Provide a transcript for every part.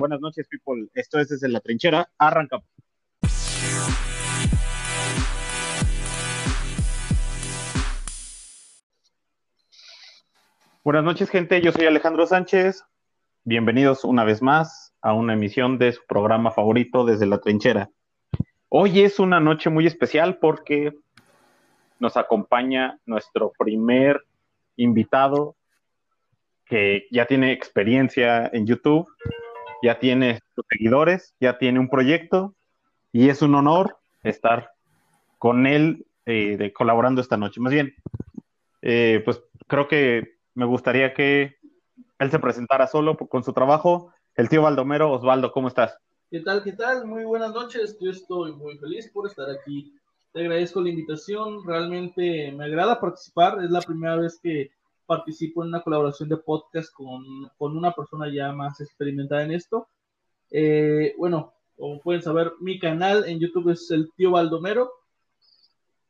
Buenas noches, people. Esto es desde la trinchera. Arranca. Buenas noches, gente. Yo soy Alejandro Sánchez. Bienvenidos una vez más a una emisión de su programa favorito desde la trinchera. Hoy es una noche muy especial porque nos acompaña nuestro primer invitado que ya tiene experiencia en YouTube, ya tiene sus seguidores, ya tiene un proyecto y es un honor estar con él eh, de, colaborando esta noche. Más bien, eh, pues creo que me gustaría que él se presentara solo con su trabajo. El tío Baldomero, Osvaldo, ¿cómo estás? ¿Qué tal? ¿Qué tal? Muy buenas noches. Yo estoy muy feliz por estar aquí. Te agradezco la invitación. Realmente me agrada participar. Es la primera vez que participo en una colaboración de podcast con, con una persona ya más experimentada en esto. Eh, bueno, como pueden saber, mi canal en YouTube es el tío Baldomero.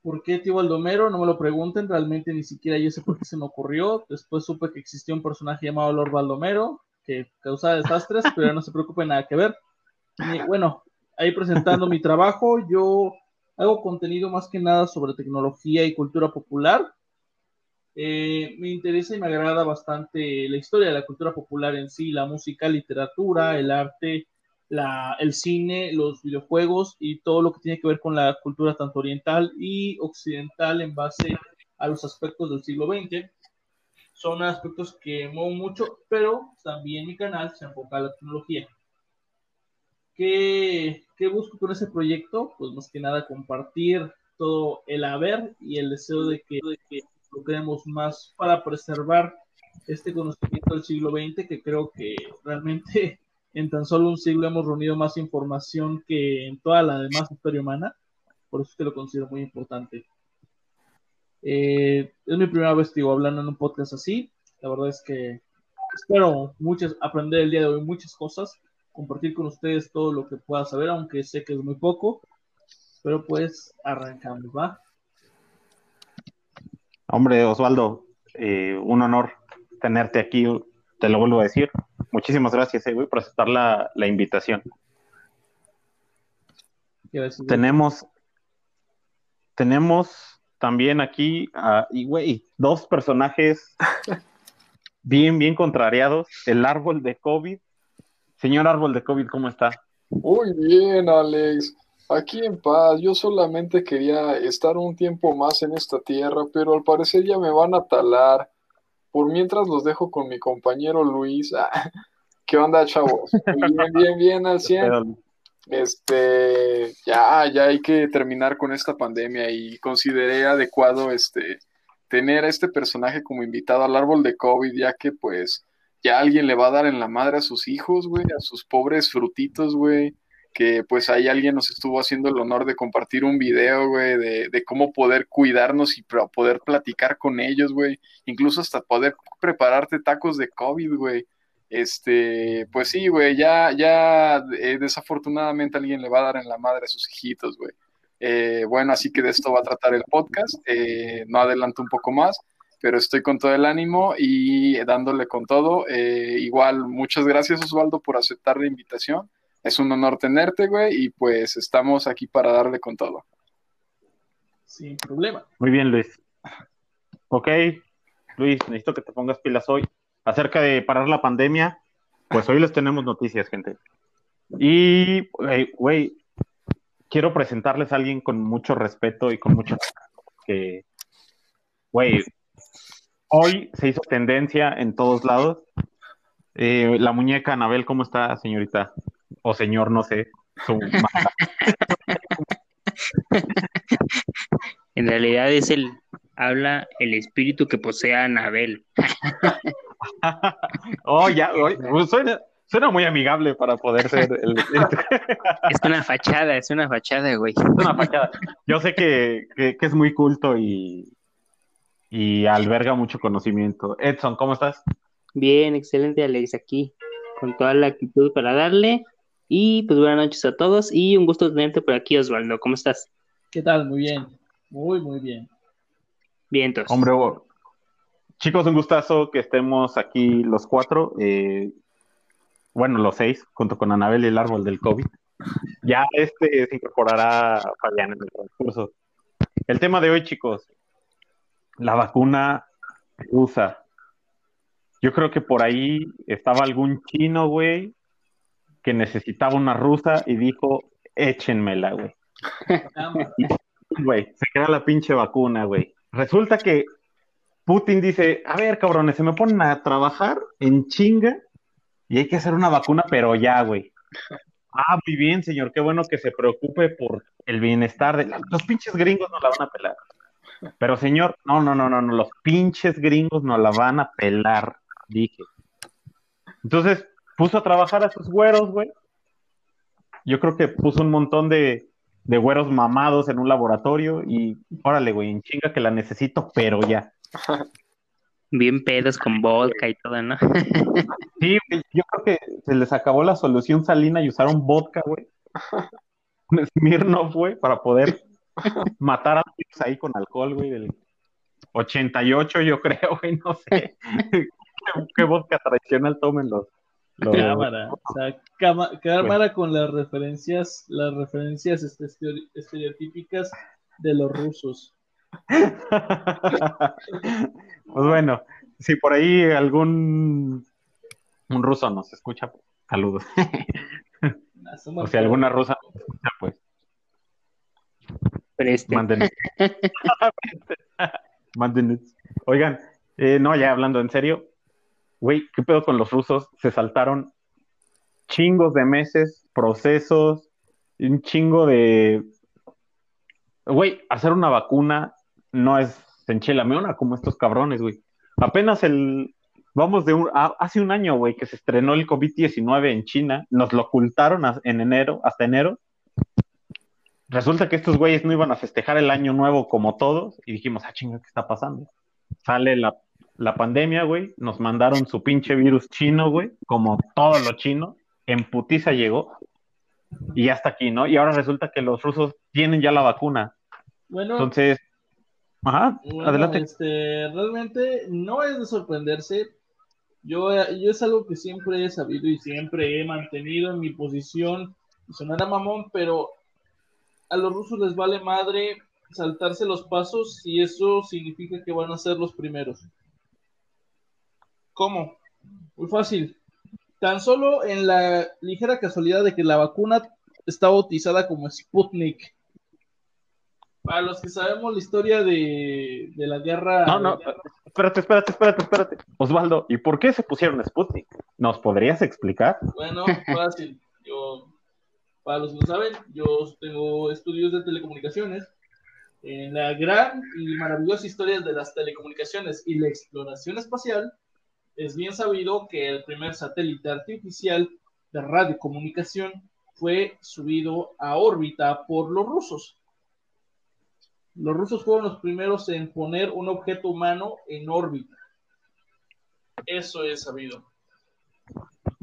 ¿Por qué tío Baldomero? No me lo pregunten, realmente ni siquiera yo sé por qué se me ocurrió. Después supe que existía un personaje llamado Lord Baldomero que causaba desastres, pero no se preocupen, nada que ver. Bueno, ahí presentando mi trabajo, yo hago contenido más que nada sobre tecnología y cultura popular. Eh, me interesa y me agrada bastante la historia de la cultura popular en sí, la música, literatura, el arte, la, el cine, los videojuegos y todo lo que tiene que ver con la cultura tanto oriental y occidental en base a los aspectos del siglo XX. Son aspectos que muevo mucho, pero también mi canal se enfoca a la tecnología. ¿Qué, ¿Qué busco con ese proyecto? Pues más que nada compartir todo el haber y el deseo de que, de que lo queremos más para preservar este conocimiento del siglo XX, que creo que realmente en tan solo un siglo hemos reunido más información que en toda la demás historia humana, por eso es que lo considero muy importante. Eh, es mi primera vez, digo, hablando en un podcast así, la verdad es que espero muchas, aprender el día de hoy muchas cosas, compartir con ustedes todo lo que pueda saber, aunque sé que es muy poco, pero pues arrancamos, ¿va? Hombre, Osvaldo, eh, un honor tenerte aquí, te lo vuelvo a decir. Muchísimas gracias, eh, por aceptar la, invitación. Tenemos, tenemos también aquí, y güey, dos personajes bien, bien contrariados. El árbol de COVID. Señor árbol de COVID, ¿cómo está? Muy bien, Alex. Aquí en paz, yo solamente quería estar un tiempo más en esta tierra, pero al parecer ya me van a talar. Por mientras los dejo con mi compañero Luis. ¿Qué onda, chavos? Bien, bien, bien, al 100. Este, ya, ya hay que terminar con esta pandemia y consideré adecuado este tener a este personaje como invitado al árbol de COVID, ya que pues ya alguien le va a dar en la madre a sus hijos, güey, a sus pobres frutitos, güey que pues ahí alguien nos estuvo haciendo el honor de compartir un video, güey, de, cómo poder cuidarnos y poder platicar con ellos, güey, incluso hasta poder prepararte tacos de COVID, güey. Este, pues sí, güey, ya, ya eh, desafortunadamente alguien le va a dar en la madre a sus hijitos, güey. Eh, bueno, así que de esto va a tratar el podcast. Eh, no adelanto un poco más, pero estoy con todo el ánimo y dándole con todo. igual, muchas gracias Osvaldo por aceptar la invitación. Es un honor tenerte, güey, y pues estamos aquí para darle con todo. Sin problema. Muy bien, Luis. Ok, Luis, necesito que te pongas pilas hoy. Acerca de parar la pandemia, pues hoy les tenemos noticias, gente. Y, güey, quiero presentarles a alguien con mucho respeto y con mucho... que, güey, hoy se hizo tendencia en todos lados. Eh, la muñeca Anabel, ¿cómo está, señorita? O señor, no sé. en realidad es el, habla el espíritu que posee a Anabel. oh, ya, suena, suena, muy amigable para poder ser el... es una fachada, es una fachada, güey. Es una fachada. Yo sé que, que, que es muy culto y, y alberga mucho conocimiento. Edson, ¿cómo estás? Bien, excelente, Alex, aquí, con toda la actitud para darle. Y pues buenas noches a todos y un gusto tenerte por aquí, Osvaldo. ¿Cómo estás? ¿Qué tal? Muy bien. Muy, muy bien. Bien, entonces. Hombre, chicos, un gustazo que estemos aquí los cuatro. Eh, bueno, los seis, junto con Anabel y el árbol del COVID. Ya este se incorporará Fabián en el transcurso. El tema de hoy, chicos, la vacuna rusa. Yo creo que por ahí estaba algún chino, güey, que necesitaba una rusa y dijo, échenmela, güey. Güey, se crea la pinche vacuna, güey. Resulta que Putin dice, a ver, cabrones, se me ponen a trabajar en chinga y hay que hacer una vacuna, pero ya, güey. Ah, muy bien, señor, qué bueno que se preocupe por el bienestar de los pinches gringos no la van a pelar. Pero señor, no, no, no, no, no, los pinches gringos no la van a pelar, dije. Entonces, puso a trabajar a sus güeros, güey. Yo creo que puso un montón de, de güeros mamados en un laboratorio y órale, güey, en chinga que la necesito, pero ya. Bien pedos con vodka y todo, ¿no? sí, yo creo que se les acabó la solución salina y usaron vodka, güey. Un Smirnoff, güey, para poder matar a los ahí con alcohol, güey, del 88, yo creo, güey, no sé. ¿Qué, vodka tradicional tomen los, Cámara, o sea, cámara con las referencias, las referencias este, estereotípicas de los rusos. pues bueno, si por ahí algún un ruso nos escucha, saludos. o si alguna rusa nos escucha, pues. Mándenos. Mándenos. Oigan, eh, no, ya hablando en serio, güey, ¿qué pedo con los rusos? Se saltaron chingos de meses, procesos, un chingo de... Güey, hacer una vacuna no es enchelameona como estos cabrones, güey. Apenas el, vamos de un, hace un año, güey, que se estrenó el COVID-19 en China, nos lo ocultaron en enero, hasta enero. Resulta que estos güeyes no iban a festejar el año nuevo como todos y dijimos, ah, chinga, ¿qué está pasando? Sale la, la pandemia, güey, nos mandaron su pinche virus chino, güey, como todo lo chino, en putiza llegó y ya está aquí, ¿no? Y ahora resulta que los rusos tienen ya la vacuna. Bueno, entonces Ajá, adelante. Este, realmente no es de sorprenderse. Yo, yo es algo que siempre he sabido y siempre he mantenido en mi posición. Sonará mamón, pero a los rusos les vale madre saltarse los pasos y eso significa que van a ser los primeros. ¿Cómo? Muy fácil. Tan solo en la ligera casualidad de que la vacuna está bautizada como Sputnik para los que sabemos la historia de, la guerra. No, no, espérate, espérate, espérate, espérate. Osvaldo, ¿y por qué se pusieron Sputnik? ¿Nos podrías explicar? Bueno, fácil. Yo, para los que no saben, yo tengo estudios de telecomunicaciones. En la gran y maravillosa historia de las telecomunicaciones y la exploración espacial, es bien sabido que el primer satélite artificial de radiocomunicación fue subido a órbita por los rusos. Los rusos fueron los primeros en poner un objeto humano en órbita. Eso es sabido.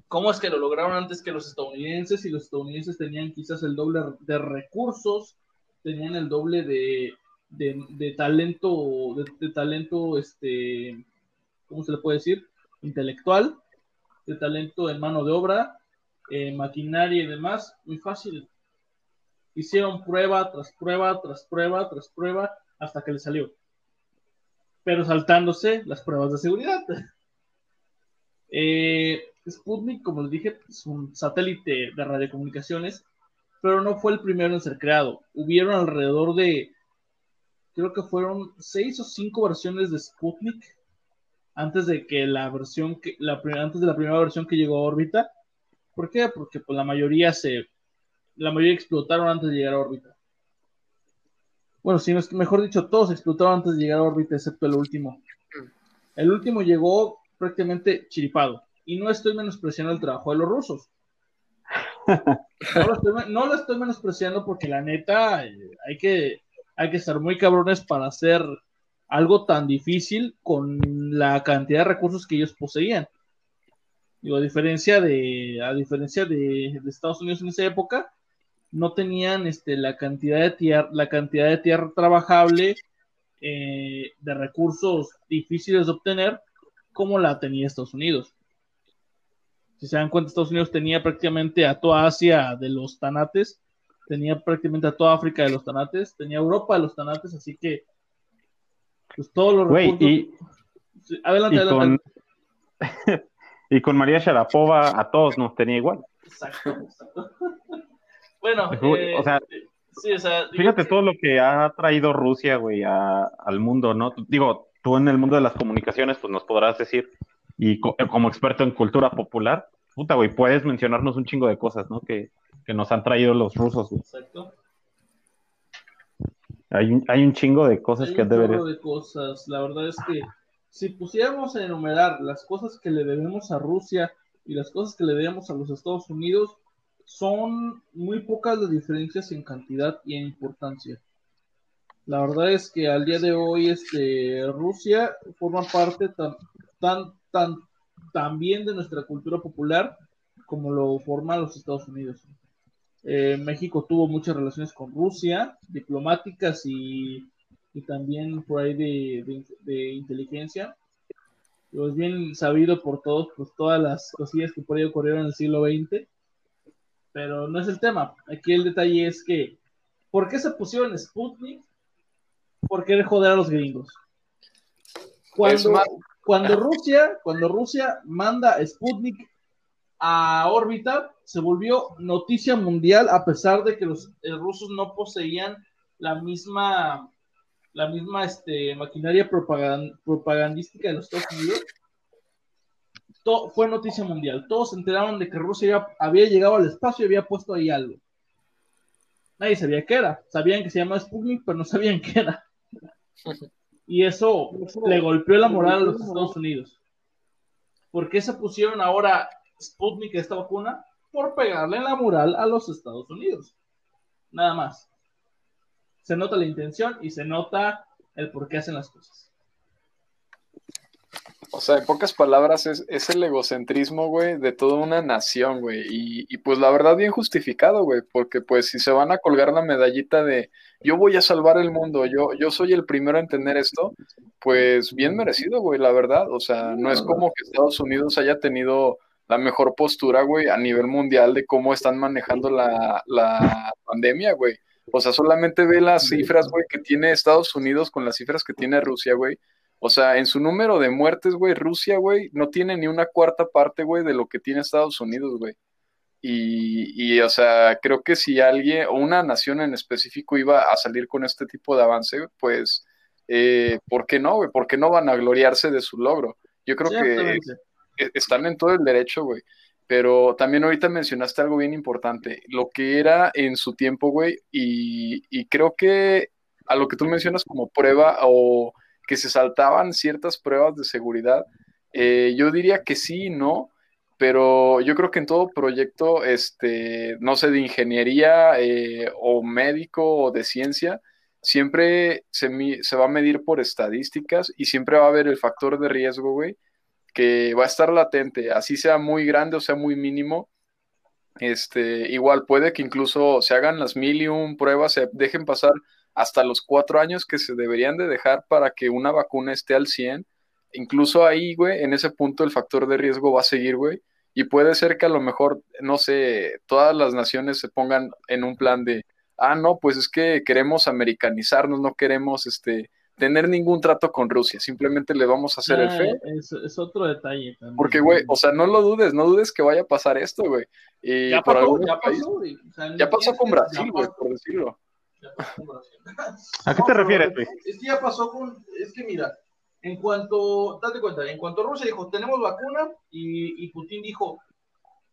¿Cómo es que lo lograron antes que los estadounidenses? Y los estadounidenses tenían quizás el doble de recursos, tenían el doble de, talento, de, talento, este, ¿cómo se le puede decir? Intelectual, de talento en mano de obra, maquinaria y demás. Muy fácil hicieron prueba tras prueba, tras prueba, tras prueba, hasta que le salió. Pero saltándose las pruebas de seguridad. Eh, Sputnik, como les dije, es un satélite de radiocomunicaciones, pero no fue el primero en ser creado. Hubieron alrededor de, creo que fueron seis o cinco versiones de Sputnik antes de que la versión que, la, antes de la primera versión que llegó a órbita. ¿Por qué? Porque pues, la mayoría se la mayoría explotaron antes de llegar a órbita. Bueno, si no mejor dicho, todos explotaron antes de llegar a órbita, excepto el último. El último llegó prácticamente chiripado. Y no estoy menospreciando el trabajo de los rusos. No lo estoy, menospreciando porque la neta hay que, hay que estar muy cabrones para hacer algo tan difícil con la cantidad de recursos que ellos poseían. Digo, a diferencia de, a diferencia de Estados Unidos en esa época, no tenían este, la, cantidad de tierra, la cantidad de tierra trabajable eh, de recursos difíciles de obtener como la tenía Estados Unidos. Si se dan cuenta, Estados Unidos tenía prácticamente a toda Asia de los tanates, tenía prácticamente a toda África de los tanates, tenía Europa de los tanates, así que pues todos los recursos- Sí, Adelante, y adelante. con, y con María Sharapova a todos nos tenía igual. Exacto, exacto. bueno, Güey, eh, o sea, sí, o sea, Fíjate que- todo lo que ha traído Rusia, güey, a- al mundo, ¿no? Digo, tú en el mundo de las comunicaciones, pues nos podrás decir, y co- como experto en cultura popular, puta, güey, puedes mencionarnos un chingo de cosas, ¿no? Que, que nos han traído los rusos, güey. Exacto. Hay, un- hay un chingo de cosas Hay que un deberías... chorro de cosas. La verdad es que si pusiéramos a enumerar las cosas que le debemos a Rusia y las cosas que le debemos a los Estados Unidos, son muy pocas las diferencias en cantidad y en importancia. La verdad es que al día de hoy este, Rusia forma parte tan, tan, tan, bien de nuestra cultura popular como lo forman los Estados Unidos. Eh, México tuvo muchas relaciones con Rusia, diplomáticas y, y también por ahí de, de- de inteligencia. Pues bien sabido por todos, pues todas las cosillas que por ahí ocurrieron en el siglo XX. Pero no es el tema. Aquí el detalle es que, ¿por qué se pusieron Sputnik? Por querer joder a los gringos. Cuando, más- cuando Rusia, cuando Rusia manda Sputnik a órbita, se volvió noticia mundial a pesar de que los eh, rusos no poseían la misma la misma este, maquinaria propagan- propagandística de los Estados Unidos. Fue noticia mundial. Todos se enteraron de que Rusia había, llegado al espacio y había puesto ahí algo. Nadie sabía qué era. Sabían que se llamaba Sputnik, pero no sabían qué era. Y eso le golpeó la moral a los Estados Unidos. ¿Por qué se pusieron ahora Sputnik esta vacuna? Por pegarle la moral a los Estados Unidos. Nada más. Se nota la intención y se nota el por qué hacen las cosas. O sea, en pocas palabras, es, es el egocentrismo, güey, de toda una nación, güey. Y, y pues la verdad, bien justificado, güey, porque pues si se van a colgar la medallita de yo voy a salvar el mundo, yo, yo soy el primero en tener esto, pues bien merecido, güey, la verdad. O sea, no es como que Estados Unidos haya tenido la mejor postura, güey, a nivel mundial de cómo están manejando la, la pandemia, güey. O sea, solamente ve las cifras, güey, que tiene Estados Unidos con las cifras que tiene Rusia, güey. O sea, en su número de muertes, güey, Rusia, güey, no tiene ni una cuarta parte, güey, de lo que tiene Estados Unidos, güey. Y, y, o sea, creo que si alguien o una nación en específico iba a salir con este tipo de avance, pues, eh, ¿por qué no, güey? ¿Por qué no van a gloriarse de su logro? Yo creo que están en todo el derecho, güey. Pero también ahorita mencionaste algo bien importante, lo que era en su tiempo, güey, y, y creo que a lo que tú mencionas como prueba o que se saltaban ciertas pruebas de seguridad, eh, yo diría que sí y no, pero yo creo que en todo proyecto, este, no sé, de ingeniería eh, o médico o de ciencia, siempre se, se va a medir por estadísticas y siempre va a haber el factor de riesgo, güey, que va a estar latente, así sea muy grande o sea muy mínimo. Este, igual puede que incluso se hagan las mil y un pruebas, se dejen pasar hasta los cuatro años que se deberían de dejar para que una vacuna esté al 100. Incluso ahí, güey, en ese punto el factor de riesgo va a seguir, güey. Y puede ser que a lo mejor, no sé, todas las naciones se pongan en un plan de, ah, no, pues es que queremos americanizarnos, no queremos, este, tener ningún trato con Rusia, simplemente le vamos a hacer el Ah, feo. es, es otro detalle también. Porque, güey, o sea, no lo dudes, no dudes que vaya a pasar esto, güey. Y ya por pasó, ya pasó, güey. O sea, ya pasó con Brasil, güey, por decirlo. Ya pasó con Brasil. ¿A qué te refieres, güey? Es que ya pasó con. Es que mira, en cuanto. Date cuenta, en cuanto Rusia dijo, tenemos vacuna, y, y Putin dijo,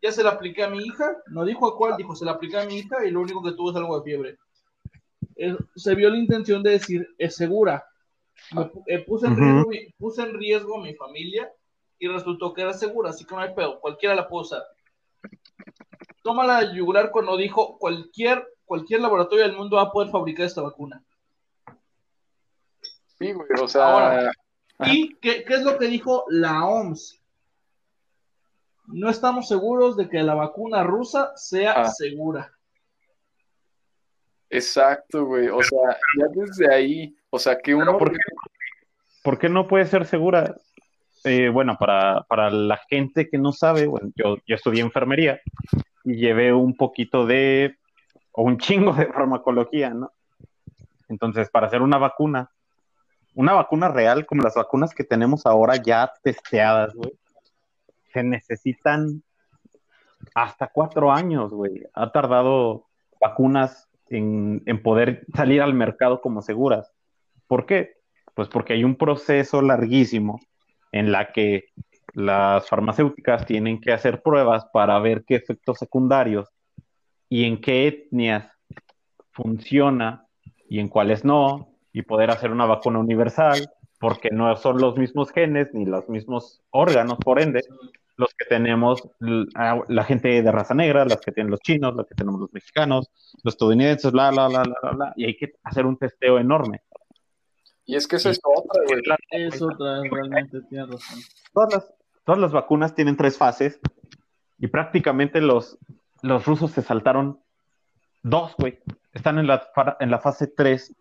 ya se la apliqué a mi hija. No dijo a cuál, dijo, se la apliqué a mi hija, y lo único que tuvo es algo de fiebre. Se vio la intención de decir, es segura. Eh, puse, en riesgo, mi- puse en riesgo mi familia, y resultó que era segura, así que no hay pedo, cualquiera la puede usar. Toma la yugular cuando dijo cualquier, cualquier laboratorio del mundo va a poder fabricar esta vacuna. Sí, güey, o sea, Ahora. ¿Y qué, qué es lo que dijo la OMS? No estamos seguros de que la vacuna rusa sea Ah. segura. exacto, güey, o sea, ya desde ahí, o sea, que uno... ¿Por qué, por qué no puede ser segura? eh, bueno, para, para, la gente que no sabe, bueno, yo, yo estudié enfermería y llevé un poquito de, o un chingo de farmacología, ¿no? Entonces, para hacer una vacuna, una vacuna real como las vacunas que tenemos ahora ya testeadas, güey, se necesitan hasta cuatro años, güey. Ha tardado vacunas en, en, poder salir al mercado como seguras. ¿Por qué? Pues porque hay un proceso larguísimo en la que las farmacéuticas tienen que hacer pruebas para ver qué efectos secundarios y en qué etnias funciona y en cuáles no, y poder hacer una vacuna universal, porque no son los mismos genes ni los mismos órganos, por ende, los que tenemos la gente de raza negra, las que tienen los chinos, las que tenemos los mexicanos, los estadounidenses, bla, bla, bla, bla, bla, y hay que hacer un testeo enorme. Y es que esa es otra, Es otra, realmente, tienes razón. Todas las, todas las vacunas tienen tres fases, y prácticamente los, los rusos se saltaron dos, güey. Están en la, en la fase 3.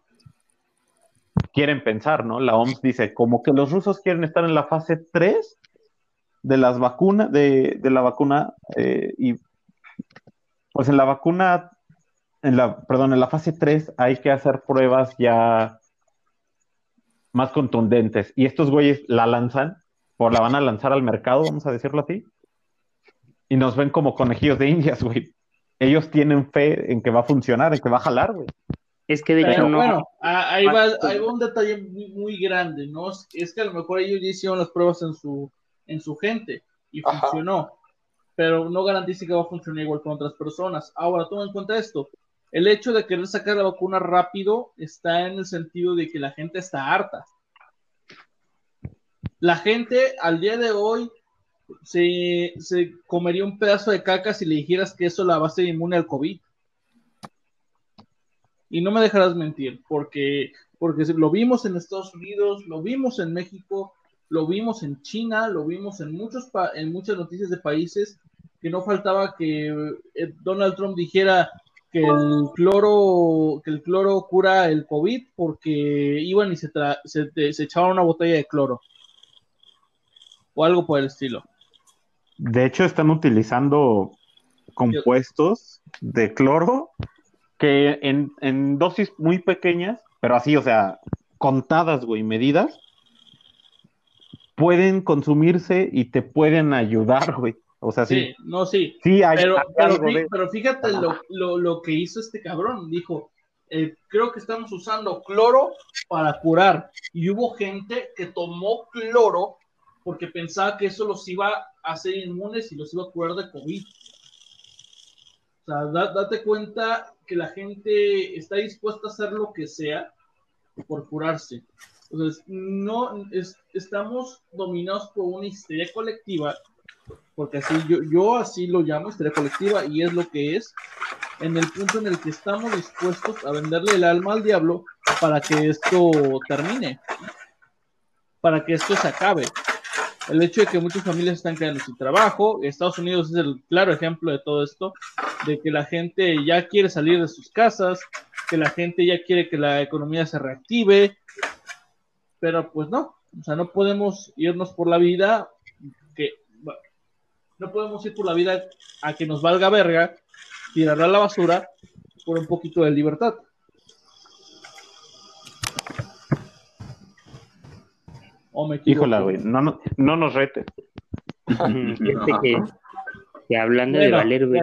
Quieren pensar, ¿no? La OMS dice, como que los rusos quieren estar en la fase 3 de las vacunas, de, de, la vacuna, eh, y pues en la vacuna, en la, perdón, en la fase 3 hay que hacer pruebas ya más contundentes. Y estos güeyes la lanzan, o la van a lanzar al mercado, vamos a decirlo así, y nos ven como conejillos de indias, güey. Ellos tienen fe en que va a funcionar, en que va a jalar, güey. Es que de hecho no. Bueno, ahí va, ahí va un detalle muy, muy, grande, ¿no? Es que a lo mejor ellos ya hicieron las pruebas en su en su gente y funcionó. Pero no garantiza que va a funcionar igual con otras personas. Ahora, toma en cuenta esto. El hecho de querer sacar la vacuna rápido está en el sentido de que la gente está harta. La gente al día de hoy se, se comería un pedazo de caca si le dijeras que eso la va a ser inmune al COVID. Y no me dejarás mentir, porque, porque lo vimos en Estados Unidos, lo vimos en México, lo vimos en China, lo vimos en, muchos en muchas noticias de países que no faltaba que eh, Donald Trump dijera que el cloro que el cloro cura el COVID porque iban y se, se, se echaban una botella de cloro o algo por el estilo. De hecho, están utilizando compuestos de cloro que en, en, dosis muy pequeñas, pero así, o sea, contadas, güey, medidas, pueden consumirse y te pueden ayudar, güey. O sea, sí. sí. no, sí. Sí, hay, pero, pero, fíjate lo, lo, lo, que hizo este cabrón. Dijo, eh, creo que estamos usando cloro para curar. Y hubo gente que tomó cloro porque pensaba que eso los iba a hacer inmunes y los iba a curar de COVID. O sea, date cuenta que la gente está dispuesta a hacer lo que sea por curarse. Entonces, no estamos dominados por una histeria colectiva, porque así yo, yo así lo llamo histeria colectiva y es lo que es, en el punto en el que estamos dispuestos a venderle el alma al diablo para que esto termine, para que esto se acabe. El hecho de que muchas familias están quedando sin trabajo, Estados Unidos es el claro ejemplo de todo esto, de que la gente ya quiere salir de sus casas, que la gente ya quiere que la economía se reactive, pero pues no, o sea, no podemos irnos por la vida no podemos ir por la vida a que nos valga verga, tirarla a la basura por un poquito de libertad. O me Híjola, güey, no, no, no nos retes. que, que, hablando de valer, güey,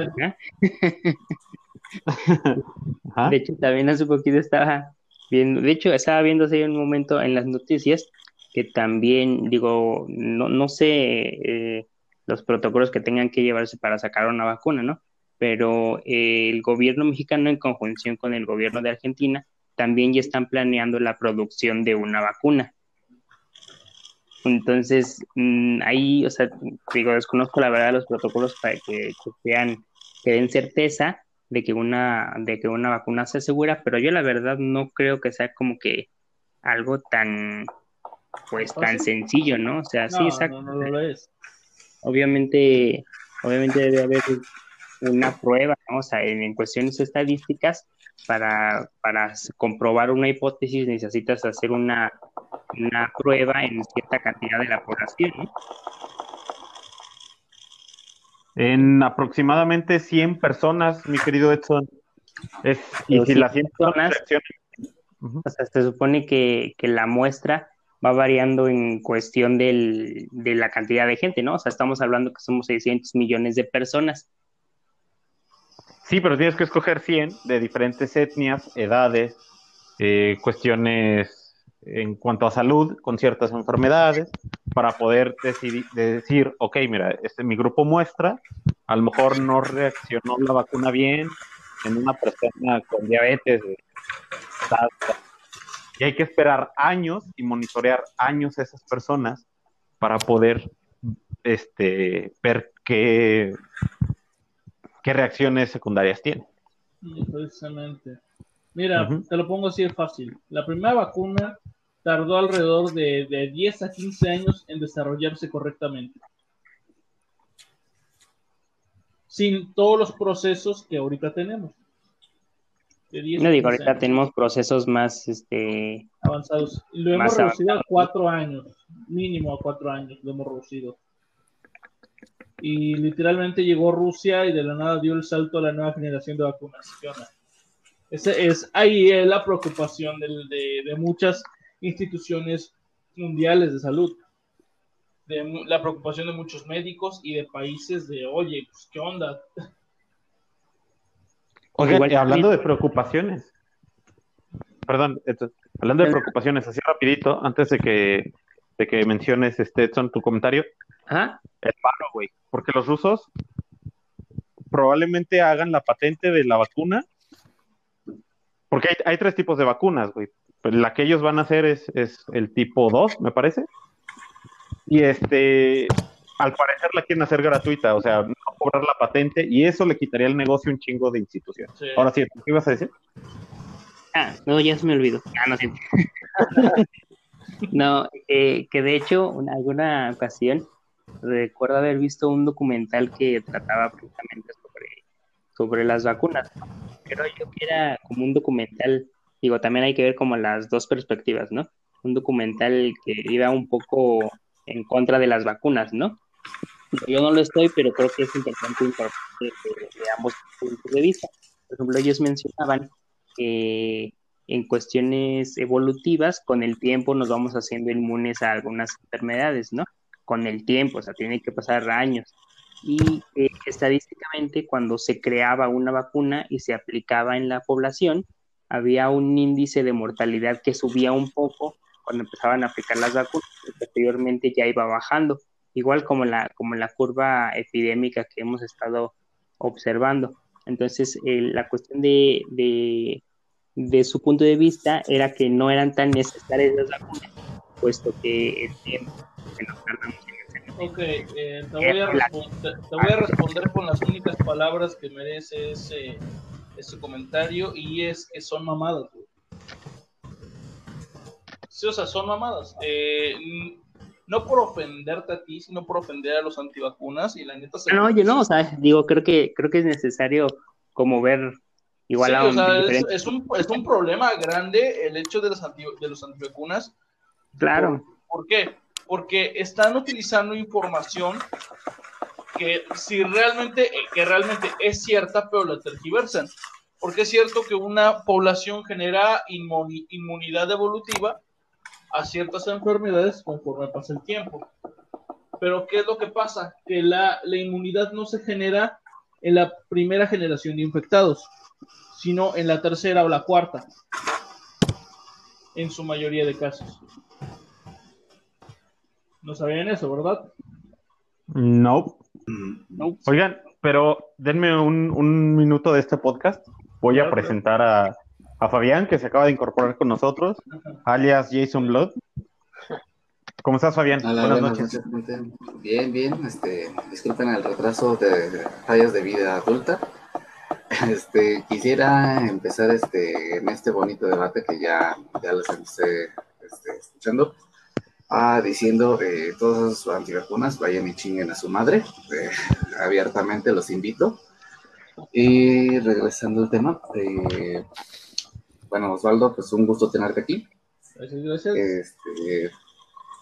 de hecho, también hace poquito estaba de hecho, estaba viendo hace un momento en las noticias que también, digo, no, no sé eh, los protocolos que tengan que llevarse para sacar una vacuna, ¿no? Pero eh, el gobierno mexicano, en conjunción con el gobierno de Argentina, también ya están planeando la producción de una vacuna. Entonces, mm, ahí, o sea, digo, desconozco la verdad los protocolos para que, que sean, que den certeza de que una, de que una vacuna sea segura, pero yo la verdad no creo que sea como que algo tan, pues tan sencillo, ¿no? O sea, sí, exacto. No, lo es. Obviamente, obviamente debe haber una prueba, ¿no? O sea, en, cuestiones estadísticas, para, para comprobar una hipótesis necesitas hacer una, una prueba en cierta cantidad de la población. En aproximadamente 100 personas, mi querido Edson. y si las 100 personas, o sea, se supone que, la muestra va variando en cuestión de la cantidad de gente, ¿no? O sea, estamos hablando que somos 600 millones de personas. Sí, pero tienes que escoger 100 de diferentes etnias, edades, eh, cuestiones en cuanto a salud con ciertas enfermedades para poder decidir, decir, ok, mira, este mi grupo muestra, a lo mejor no reaccionó la vacuna bien en una persona con diabetes, y hay que esperar años y monitorear años a esas personas para poder este, ver qué, qué reacciones secundarias tienen. Precisamente. Mira, te lo pongo así de fácil. La primera vacuna tardó alrededor de, de 10 a 15 años en desarrollarse correctamente. Sin todos los procesos que ahorita tenemos. No digo, ahorita tenemos procesos más este, avanzados. Lo hemos reducido a cuatro años, mínimo a cuatro años lo hemos reducido. Y literalmente llegó Rusia y de la nada dio el salto a la nueva generación de vacunación. Ese es ahí la preocupación de, de, muchas instituciones mundiales de salud. De la preocupación de muchos médicos y de países de, oye, pues, ¿qué onda? Oye, hablando de preocupaciones, perdón, hablando de preocupaciones, así rapidito, antes de que, de que menciones, este, Edson, tu comentario, ¿Ah? el paro, güey, porque los rusos probablemente hagan la patente de la vacuna, porque hay, hay tres tipos de vacunas, güey. Pues la que ellos van a hacer es, es el tipo 2, me parece. Y este, al parecer la quieren hacer gratuita, o sea, no cobrar la patente y eso le quitaría el negocio un chingo de instituciones. Ahora sí, ¿qué ibas a decir? Ah, no, ya se me olvidó. Ah, no, sí. no, eh, que de hecho, en alguna ocasión recuerdo haber visto un documental que trataba precisamente sobre, sobre las vacunas. Pero yo que era como un documental, digo, también hay que ver como las dos perspectivas, ¿no? Un documental que iba un poco en contra de las vacunas, ¿no? Yo no lo estoy, pero creo que es importante informar de, ambos puntos de vista. Por ejemplo, ellos mencionaban que en cuestiones evolutivas, con el tiempo nos vamos haciendo inmunes a algunas enfermedades, ¿no? Con el tiempo, o sea, tiene que pasar años. Y eh, estadísticamente, cuando se creaba una vacuna y se aplicaba en la población, había un índice de mortalidad que subía un poco cuando empezaban a aplicar las vacunas, y posteriormente ya iba bajando igual como la, como la curva epidémica que hemos estado observando. Entonces, la cuestión de, de, su punto de vista era que no eran tan necesarias las vacunas, puesto que el tiempo que nos tardamos en Ok, eh, te, voy a te, voy a responder con las únicas palabras que merece ese, ese comentario y es que son mamadas. Sí, o sea, son mamadas. Eh, no por ofenderte a ti, sino por ofender a los antivacunas y la neta se No, oye, no, o sea, digo, creo que creo que es necesario como ver igual a o sea, es, un, es, un, problema grande el hecho de los, de los antivacunas. Claro. ¿Por, qué? Porque están utilizando información que si realmente, que realmente es cierta, pero la tergiversan. Porque es cierto que una población genera inmunidad evolutiva, a ciertas enfermedades conforme pasa el tiempo. Pero ¿qué es lo que pasa? Que la, inmunidad no se genera en la primera generación de infectados, sino en la tercera o la cuarta, en su mayoría de casos. No sabían eso, ¿verdad? No. Oigan, pero denme un, un minuto de este podcast. Voy a presentar a, a Fabián, que se acaba de incorporar con nosotros, alias Jason Blood. ¿Cómo estás, Fabián? buenas, noches. Bien, bien. Este, disculpen el retraso de fallas de vida adulta. Este, quisiera empezar este, en este bonito debate que ya, ya los empecé este, escuchando, ah, diciendo que todas sus antivacunas vayan y chinguen a su madre. Eh, abiertamente los invito. Y regresando al tema, eh, bueno, Osvaldo, pues un gusto tenerte aquí. Gracias, gracias. Este,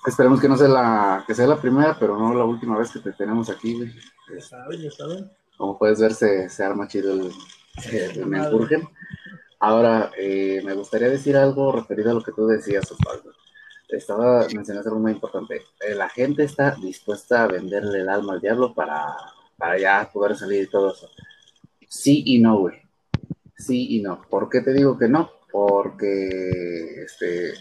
esperemos que no sea la, que sea la primera, pero no la última vez que te tenemos aquí, güey. Ya saben, ya saben. Como puedes ver, se, se arma chido el, el Menburgen. Ahora, eh, me gustaría decir algo referido a lo que tú decías, Osvaldo. Estaba mencionando algo muy importante. Eh, la gente está dispuesta a venderle el alma al diablo para, para ya poder salir y todo eso. Sí y no, güey. Sí y no. ¿Por qué te digo que no? Porque este,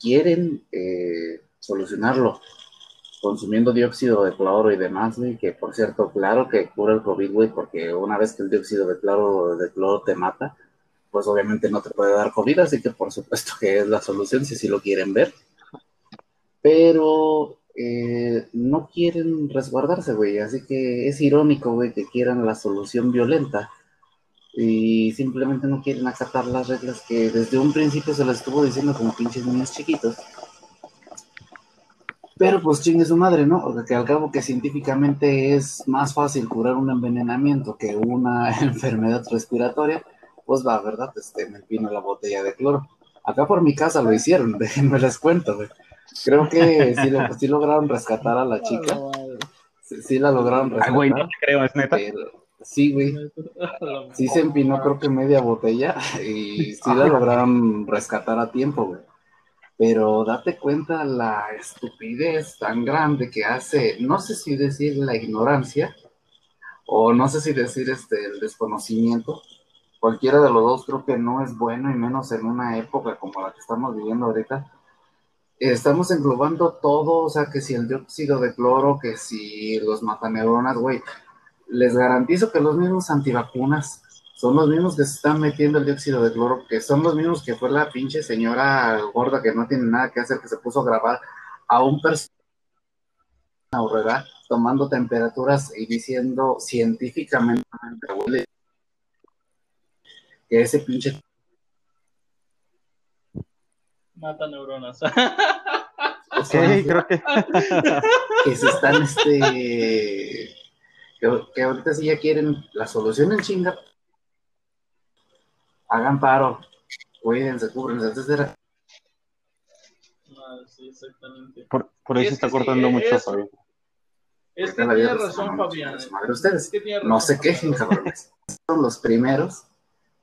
quieren eh, solucionarlo consumiendo dióxido de cloro y demás, güey, que por cierto, claro que cura el COVID, güey, porque una vez que el dióxido de cloro, te mata, pues obviamente no te puede dar COVID, así que por supuesto que es la solución si así lo quieren ver. Pero eh, no quieren resguardarse, güey, así que es irónico, güey, que quieran la solución violenta y simplemente no quieren acatar las reglas que desde un principio se les estuvo diciendo como pinches niños chiquitos. Pero pues chingue su madre, ¿no? Porque al cabo que científicamente es más fácil curar un envenenamiento que una enfermedad respiratoria, pues va, ¿verdad? Este, me vino la botella de cloro. Acá por mi casa lo hicieron, déjenme les cuento, güey. Creo que sí, lo- sí lograron rescatar a la chica. Sí, sí la lograron rescatar. Ay, güey, no te creo, es neta. pero- sí, güey. Sí se empinó creo que media botella y sí la lograron rescatar a tiempo, güey. Pero date cuenta la estupidez tan grande que hace, no sé si decir la ignorancia o no sé si decir este el desconocimiento. Cualquiera de los dos creo que no es bueno y menos en una época como la que estamos viviendo ahorita. Estamos englobando todo, o sea, que si el dióxido de cloro, que si los mataneuronas, güey, les garantizo que los mismos antivacunas son los mismos que se están metiendo el dióxido de cloro, que son los mismos que fue la pinche señora gorda que no tiene nada que hacer, que se puso a grabar a un personaje tomando temperaturas y diciendo científicamente que ese pinche Mata neuronas. Sí, creo que. que se están este que, que ahorita sí ya quieren la solución en chinga hagan paro cuídense cúbrense etcétera Ah, sí, exactamente. Por, por ahí Es se está sí, cortando es- mucho, Fabián. Es que tiene razón, Fabián. madre ustedes Es que tiene no se quejen cabrones son los primeros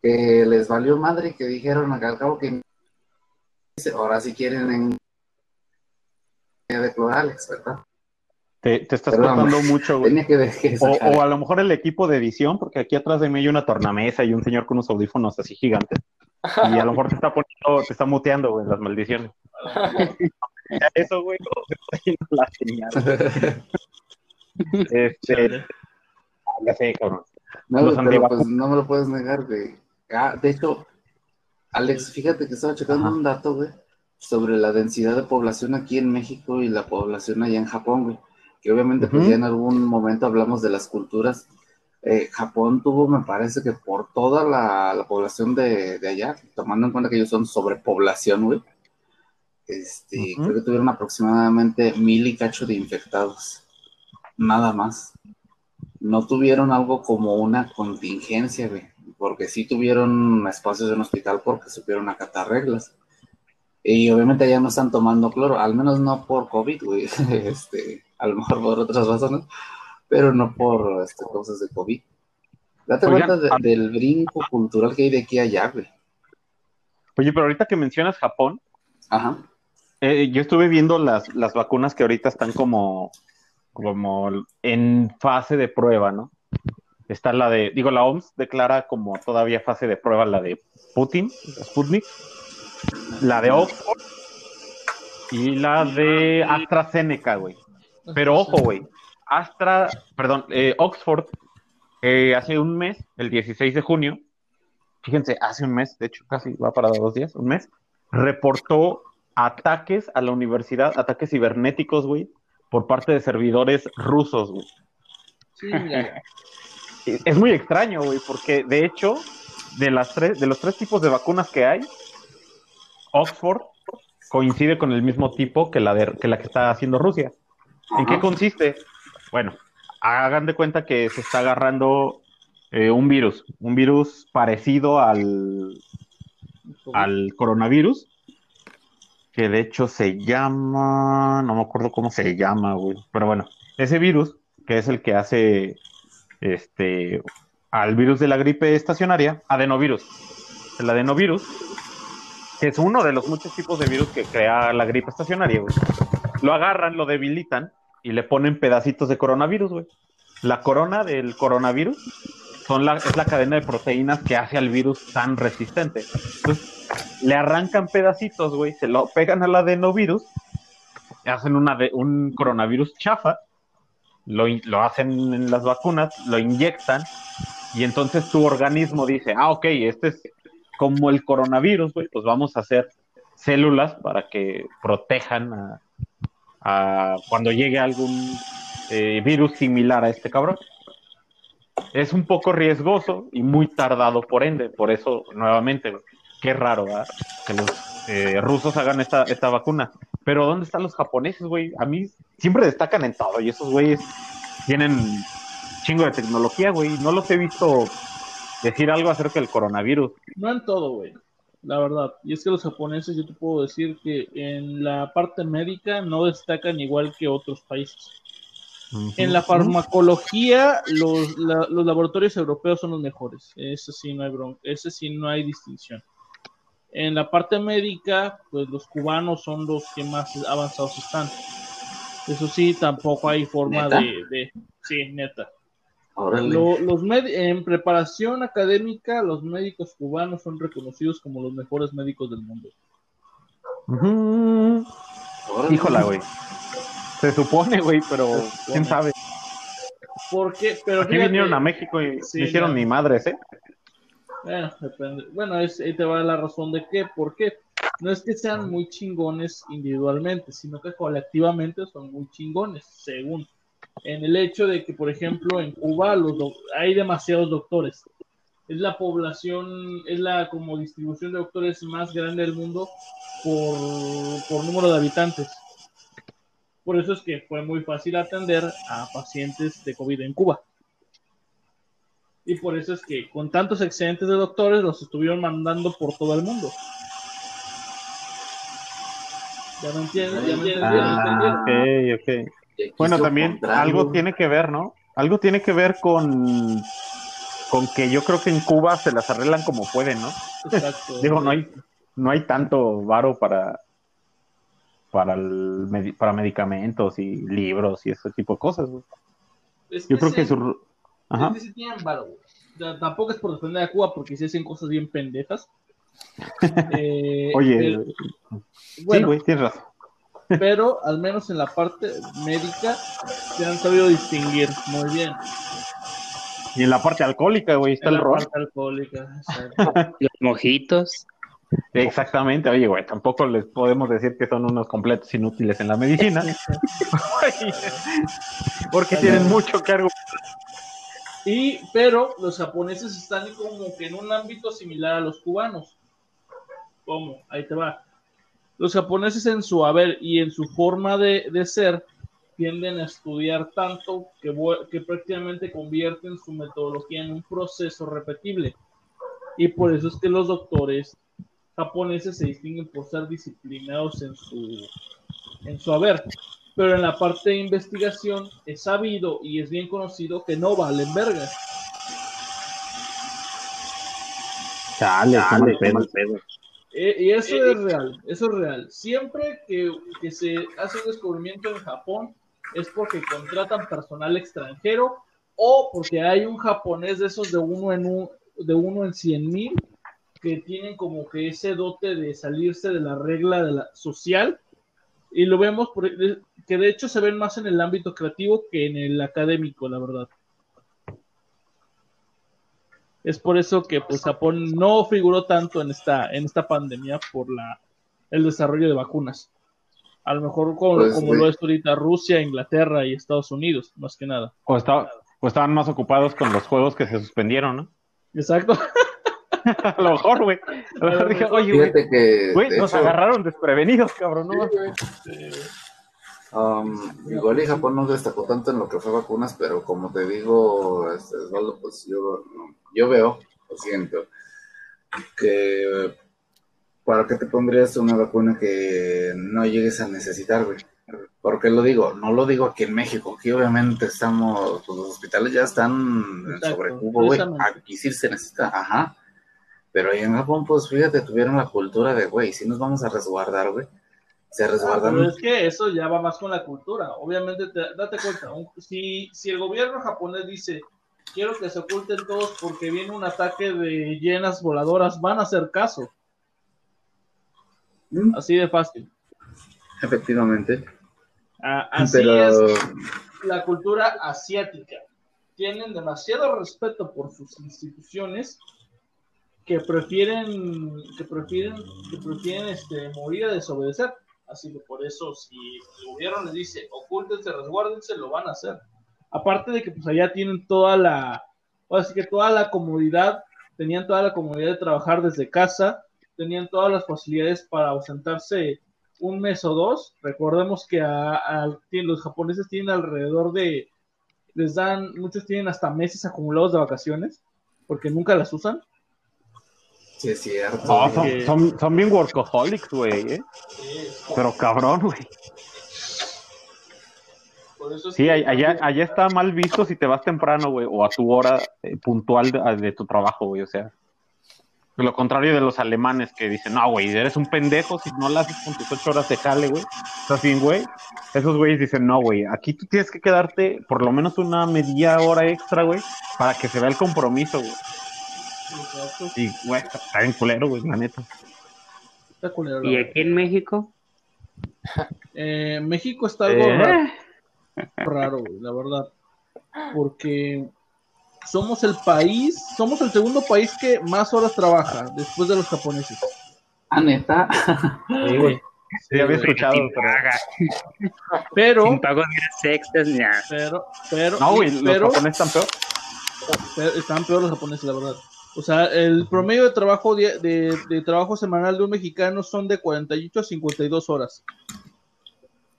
que les valió madre y que dijeron al cabo que ahora sí quieren en de clorales verdad Te, te estás Perdón, cortando mucho, güey. tenía que dejar O, o a lo mejor el equipo de edición, porque aquí atrás de mí hay una tornamesa y un señor con unos audífonos así gigantes. Y a lo mejor te está poniendo, te está muteando, güey, las maldiciones. Eso, güey, yendo la señal. Este, ya sé, cabrón. No, güey, pero pues no me lo puedes negar, güey. Ah, de hecho, Alex, fíjate que estaba checando Ajá. un dato, güey, sobre la densidad de población aquí en México y la población allá en Japón, güey. Que obviamente, pues Ujú. ya en algún momento hablamos de las culturas. Eh, Japón tuvo, me parece que por toda la, la población de, de allá, tomando en cuenta que ellos son sobrepoblación, güey, este, Ujú. creo que tuvieron aproximadamente mil y cacho de infectados. Nada más no tuvieron algo como una contingencia, güey, porque sí tuvieron espacios en hospital porque supieron acatar reglas. Y obviamente ya no están tomando cloro, al menos no por COVID, güey, este, a lo mejor por otras razones, pero no por este, cosas de COVID. Date Oigan, cuenta de- ah- del brinco cultural que hay de aquí a allá, güey. Oye, pero ahorita que mencionas Japón, Ajá. eh, yo estuve viendo las, las vacunas que ahorita están como, como en fase de prueba, ¿no? Está la de, digo, la OMS declara como todavía fase de prueba la de Putin, Sputnik, la de Oxford y la de AstraZeneca, güey. Pero ojo, güey, Astra, perdón, eh, Oxford, eh, hace un mes, el 16 de junio, fíjense, hace un mes, de hecho casi va para dos días, un mes, reportó ataques a la universidad, ataques cibernéticos, güey, por parte de servidores rusos, güey. Chinga. Es muy extraño, güey, porque de hecho, de, las tres, de los tres tipos de vacunas que hay, Oxford coincide con el mismo tipo que la, de, que, la que está haciendo Rusia. ¿En qué consiste? Bueno, hagan de cuenta que se está agarrando eh, un virus, un virus parecido al, al coronavirus. que de hecho se llama, no me acuerdo cómo se llama, güey, pero bueno, ese virus, que es el que hace este al virus de la gripe estacionaria, adenovirus. El adenovirus, que es uno de los muchos tipos de virus que crea la gripe estacionaria, güey. Lo agarran, lo debilitan y le ponen pedacitos de coronavirus, güey. La corona del coronavirus son la, es la cadena de proteínas que hace al virus tan resistente. Entonces, le arrancan pedacitos, güey, se lo pegan al adenovirus, hacen una de, un coronavirus chafa, lo, lo hacen en las vacunas, lo inyectan, y entonces tu organismo dice, ah, ok, este es como el coronavirus, güey, pues vamos a hacer células para que protejan a, cuando llegue algún eh, virus similar a este cabrón. Es un poco riesgoso y muy tardado por ende, por eso nuevamente, qué raro que los eh, rusos hagan esta, esta vacuna. Pero ¿dónde están los japoneses, güey? A mí siempre destacan en todo y esos güeyes tienen chingo de tecnología, güey. No los he visto decir algo acerca del coronavirus. No en todo, güey la verdad. Y es que los japoneses, yo te puedo decir que en la parte médica no destacan igual que otros países. En la farmacología, los, los, laboratorios europeos son los mejores. Ese sí no hay bronca, ese sí no hay distinción. En la parte médica, pues los cubanos son los que más avanzados están. Eso sí, tampoco hay forma de, de, Sí, neta los en preparación académica, los médicos cubanos son reconocidos como los mejores médicos del mundo. Híjola, güey. Se supone, güey, pero quién sabe. ¿Por qué? Pero Aquí vinieron a México y me hicieron mi madre, ¿eh? Bueno, depende. Bueno, ahí te va la razón de qué. ¿Por qué? No es que sean muy chingones individualmente, sino que colectivamente son muy chingones, según en el hecho de que, por ejemplo, en Cuba los hay demasiados doctores. Es la población, es la como distribución de doctores más grande del mundo por, número de habitantes. Por eso es que fue muy fácil atender a pacientes de COVID en Cuba. Y por eso es que con tantos excedentes de doctores los estuvieron mandando por todo el mundo. Ya no entiendo, ya no entiendo. Ok, ok. Bueno, también algo tiene que ver, ¿no? Algo tiene que ver con, con que yo creo que en Cuba se las arreglan como pueden, ¿no? Exacto. Digo, no hay, no hay tanto varo para, para, el, para medicamentos y libros y ese tipo de cosas. yo creo que su... Ajá. Es que tienen varo, tampoco es por defender a Cuba porque se hacen cosas bien pendejas. eh, Oye, sí, güey, tienes razón pero al menos en la parte médica se han sabido distinguir muy bien. Y en la parte alcohólica, güey, está el la Parte alcohólica, Los mojitos. Exactamente, oye, güey, tampoco les podemos decir que son unos completos inútiles en la medicina. porque tienen mucho que Y, pero los japoneses están como que en un ámbito similar a los cubanos. ¿Cómo? Ahí te va los japoneses en su haber y en su forma de, ser tienden a estudiar tanto que, que prácticamente convierten su metodología en un proceso repetible. Y por eso es que los doctores japoneses se distinguen por ser disciplinados en su, en su haber. Pero en la parte de investigación es sabido y es bien conocido que no valen verga. Chale, Chale, pedo, pedo. Eh, y eso es real, eso es real. Siempre que, se hace un descubrimiento en Japón es porque contratan personal extranjero o porque hay un japonés de esos de uno en un, de uno en cien mil que tienen como que ese dote de salirse de la regla de la social y lo vemos por, que de hecho se ven más en el ámbito creativo que en el académico, la verdad. Es por eso que pues Japón no figuró tanto en esta, en esta pandemia por la, el desarrollo de vacunas. A lo mejor como, pues, lo es ahorita Rusia, Inglaterra y Estados Unidos, más que nada. O, o estaban más ocupados con los juegos que se suspendieron, ¿no? Exacto. a lo mejor, güey. A lo mejor dije, oye, güey, nos agarraron desprevenidos, cabrón, ¿no? Um, igual y Japón no destacó tanto en lo que fue vacunas, pero como te digo, este, pues yo, yo veo, lo siento, que ¿para qué te pondrías una vacuna que no llegues a necesitar, güey? ¿Por qué lo digo? No lo digo aquí en México, aquí obviamente estamos, pues, los hospitales ya están en sobrecubo, güey. Aquí sí se necesita, ajá. Pero ahí en Japón, pues fíjate, tuvieron la cultura de, güey, si nos vamos a resguardar, güey. Se ah, resguardan. pero es que eso ya va más con la cultura. Obviamente, date cuenta, si, si el gobierno japonés dice, quiero que se oculten todos porque viene un ataque de llenas voladoras, van a hacer caso. ¿Mm? Así de fácil. Efectivamente. Ah, así es la cultura asiática. Tienen demasiado respeto por sus instituciones que prefieren que prefieren que prefieren este morir a desobedecer. Así que por eso si el gobierno les dice ocúltense, resguárdense, lo van a hacer. Aparte de que pues allá tienen toda la así que toda la comodidad, tenían toda la comodidad de trabajar desde casa, tenían todas las facilidades para ausentarse un mes o dos. Recordemos que a, los japoneses tienen alrededor de, les dan, muchos tienen hasta meses acumulados de vacaciones, porque nunca las usan. Sí, es cierto. son, bien workaholics, güey, ¿eh? Pero cabrón, güey. Sí, allá, allá está mal visto si te vas temprano, güey, o a tu hora eh, puntual de, de, tu trabajo, güey, o sea. Lo contrario de los alemanes que dicen, no, güey, eres un pendejo si no lo haces con tus ocho horas de jale, güey. Estás bien, güey. Esos güeyes dicen, no, güey, aquí tú tienes que quedarte por lo menos una media hora extra, güey, para que se vea el compromiso, güey. Y, güey, está bien culero, güey, la neta. Está culero. ¿Y aquí en México? Eh, México está algo eh. raro, güey, la verdad. Porque somos el país, somos el segundo país que más horas trabaja después de los japoneses. Ah, neta. Sí, güey. Sí, había escuchado, pero. Pero. Sin pago de sextas, ya. Pero, pero. No, güey, los japoneses están peor. están peor los japoneses, la verdad. O sea, el promedio de trabajo de, de, trabajo semanal de un mexicano son de 48 a 52 horas.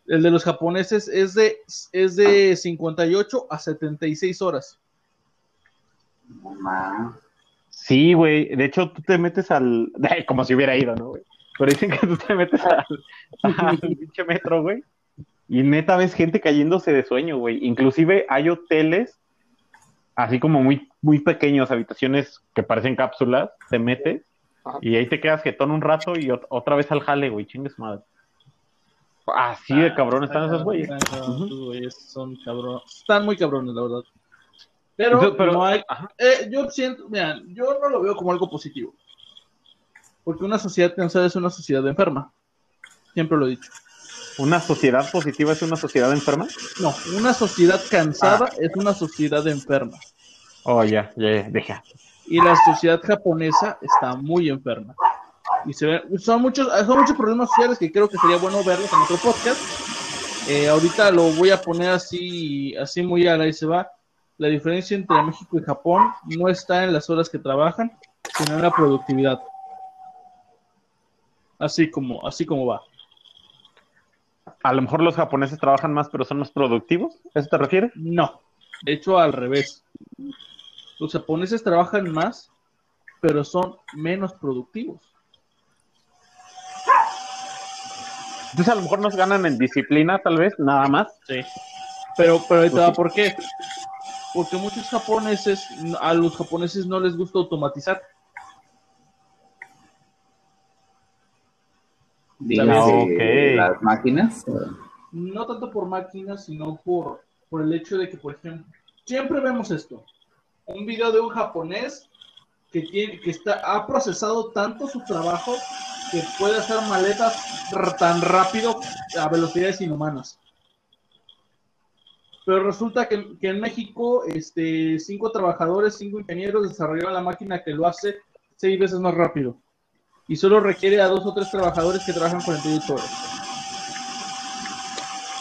El de los japoneses es de, es de 58 a 76 horas. Sí, güey. De hecho, tú te metes al. como si hubiera ido, ¿no, güey? Pero dicen que tú te metes al, al pinche metro, güey. Y neta ves gente cayéndose de sueño, güey. Inclusive hay hoteles, así como muy, muy pequeños, habitaciones que parecen cápsulas. Te metes y ahí te quedas jetón un rato y otra vez al jale, güey. Chingues madre. Así de ah, cabrón están esos güeyes. Son cabrones. Están muy cabrones, la verdad. Pero, no hay. Eh, yo siento, mira, yo no lo veo como algo positivo. Porque una sociedad cansada es una sociedad enferma. Siempre lo he dicho. ¿Una sociedad positiva es una sociedad enferma? No, una sociedad cansada ah. es una sociedad enferma. Oh, ya, ya, deja. Y la sociedad japonesa está muy enferma. Y se ve, son muchos, son muchos problemas sociales que creo que sería bueno verlos en otro podcast. Eh, ahorita lo voy a poner así, así muy a la y se va la diferencia entre México y Japón no está en las horas que trabajan, sino en la productividad. Así como, así como va. A lo mejor los japoneses trabajan más, pero son más productivos. ¿A eso te refieres? No, hecho al revés. Los japoneses trabajan más, pero son menos productivos. Entonces a lo mejor nos ganan en disciplina, tal vez, nada más. Sí. Pero, pero pues ¿por qué? porque muchos japoneses, a los japoneses no les gusta automatizar. Las máquinas. No tanto por máquinas, sino por, por el hecho de que, por ejemplo, siempre vemos esto. Un video de un japonés que, tiene, que está, ha procesado tanto su trabajo que puede hacer maletas tan rápido a velocidades inhumanas. Pero resulta que, en México, este, cinco trabajadores, cinco ingenieros desarrollaron la máquina que lo hace seis veces más rápido. Y solo requiere a dos o tres trabajadores que trabajan 48 horas.